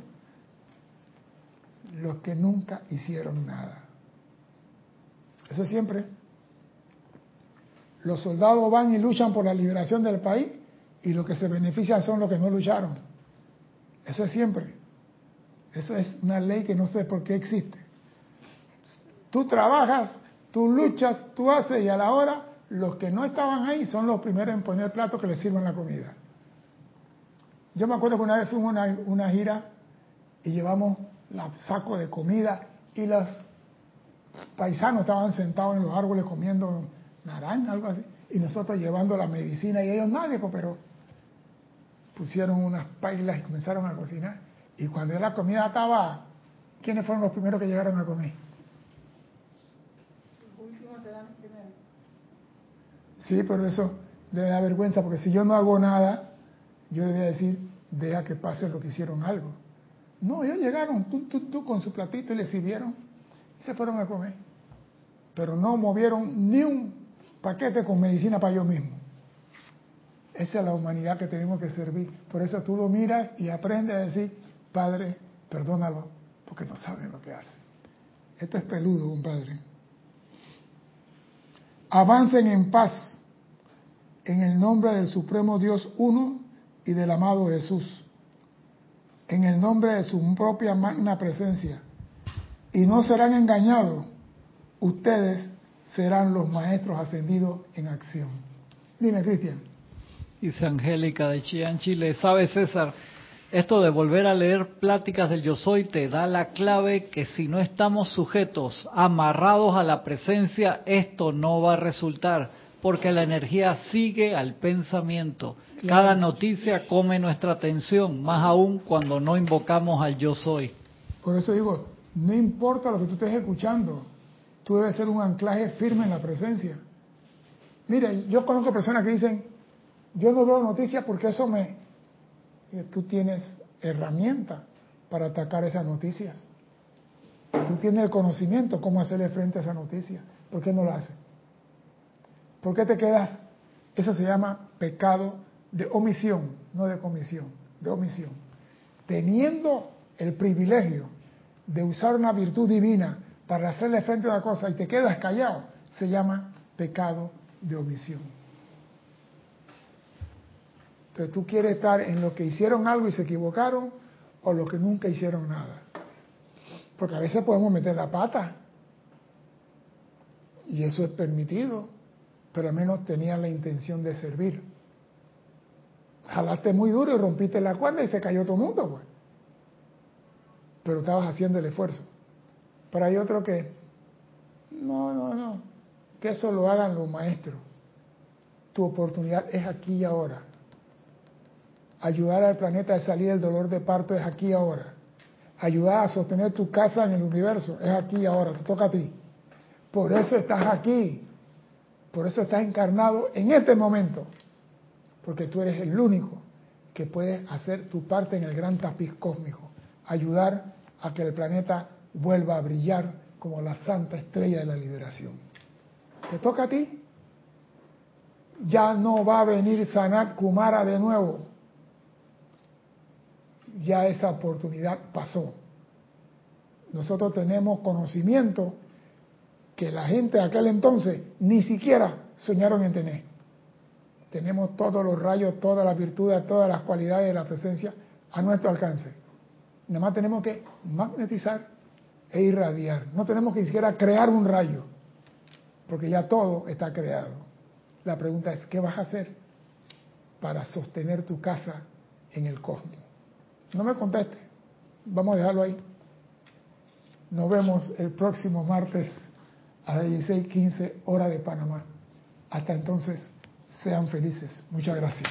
Los que nunca hicieron nada. Eso es siempre. Los soldados van y luchan por la liberación del país y los que se benefician son los que no lucharon. Eso es siempre. Eso es una ley que no sé por qué existe. Tú trabajas, tú luchas, tú haces y a la hora los que no estaban ahí son los primeros en poner el plato que les sirvan la comida. Yo me acuerdo que una vez fuimos a una, una gira y llevamos la saco de comida y los paisanos estaban sentados en los árboles comiendo naranja, algo así, y nosotros llevando la medicina y ellos nadie, pues, pero pusieron unas pailas y comenzaron a cocinar. Y cuando ya la comida estaba, ¿quiénes fueron los primeros que llegaron a comer? Sí, pero eso debe dar vergüenza, porque si yo no hago nada, yo debía decir, deja que pase lo que hicieron algo. No, ellos llegaron, tú, tú, tú, con su platito y le sirvieron se fueron a comer. Pero no movieron ni un paquete con medicina para ellos mismos. Esa es la humanidad que tenemos que servir. Por eso tú lo miras y aprendes a decir, Padre, perdónalo, porque no saben lo que hacen. Esto es peludo, compadre. Avancen en paz en el nombre del Supremo Dios Uno y del amado Jesús, en el nombre de su propia magna presencia, y no serán engañados. Ustedes serán los maestros ascendidos en acción. Dime, Cristian. Dice Angélica de Chillán, Chile. ¿Sabe, César? Esto de volver a leer pláticas del yo soy te da la clave que si no estamos sujetos, amarrados a la presencia, esto no va a resultar, porque la energía sigue al pensamiento. Cada noticia come nuestra atención, más aún cuando no invocamos al yo soy. Por eso digo, no importa lo que tú estés escuchando, tú debes ser un anclaje firme en la presencia. Mire, yo conozco personas que dicen, yo no veo noticias porque eso me... Tú tienes herramientas para atacar esas noticias. Tú tienes el conocimiento cómo hacerle frente a esa noticia. ¿Por qué no lo haces? ¿Por qué te quedas? Eso se llama pecado de omisión, no de comisión, de omisión. Teniendo el privilegio de usar una virtud divina para hacerle frente a una cosa y te quedas callado, se llama pecado de omisión. Entonces tú quieres estar en lo que hicieron algo y se equivocaron o lo que nunca hicieron nada. Porque a veces podemos meter la pata y eso es permitido, pero al menos tenía la intención de servir. Jalaste muy duro y rompiste la cuerda y se cayó todo el mundo, pues. Pero estabas haciendo el esfuerzo. Pero hay otro que, no, no, no, que eso lo hagan los maestros. Tu oportunidad es aquí y ahora. Ayudar al planeta a salir del dolor de parto es aquí y ahora. Ayudar a sostener tu casa en el universo es aquí y ahora, te toca a ti. Por eso estás aquí. Por eso estás encarnado en este momento. Porque tú eres el único que puede hacer tu parte en el gran tapiz cósmico. Ayudar a que el planeta vuelva a brillar como la santa estrella de la liberación. Te toca a ti. Ya no va a venir Sanat Kumara de nuevo. Ya esa oportunidad pasó. Nosotros tenemos conocimiento que la gente de aquel entonces ni siquiera soñaron en tener. Tenemos todos los rayos, todas las virtudes, todas las cualidades de la presencia a nuestro alcance. Nada más tenemos que magnetizar e irradiar. No tenemos que siquiera crear un rayo, porque ya todo está creado. La pregunta es, ¿qué vas a hacer para sostener tu casa en el cosmos? No me conteste, vamos a dejarlo ahí. Nos vemos el próximo martes a las 16:15 hora de Panamá. Hasta entonces, sean felices. Muchas gracias.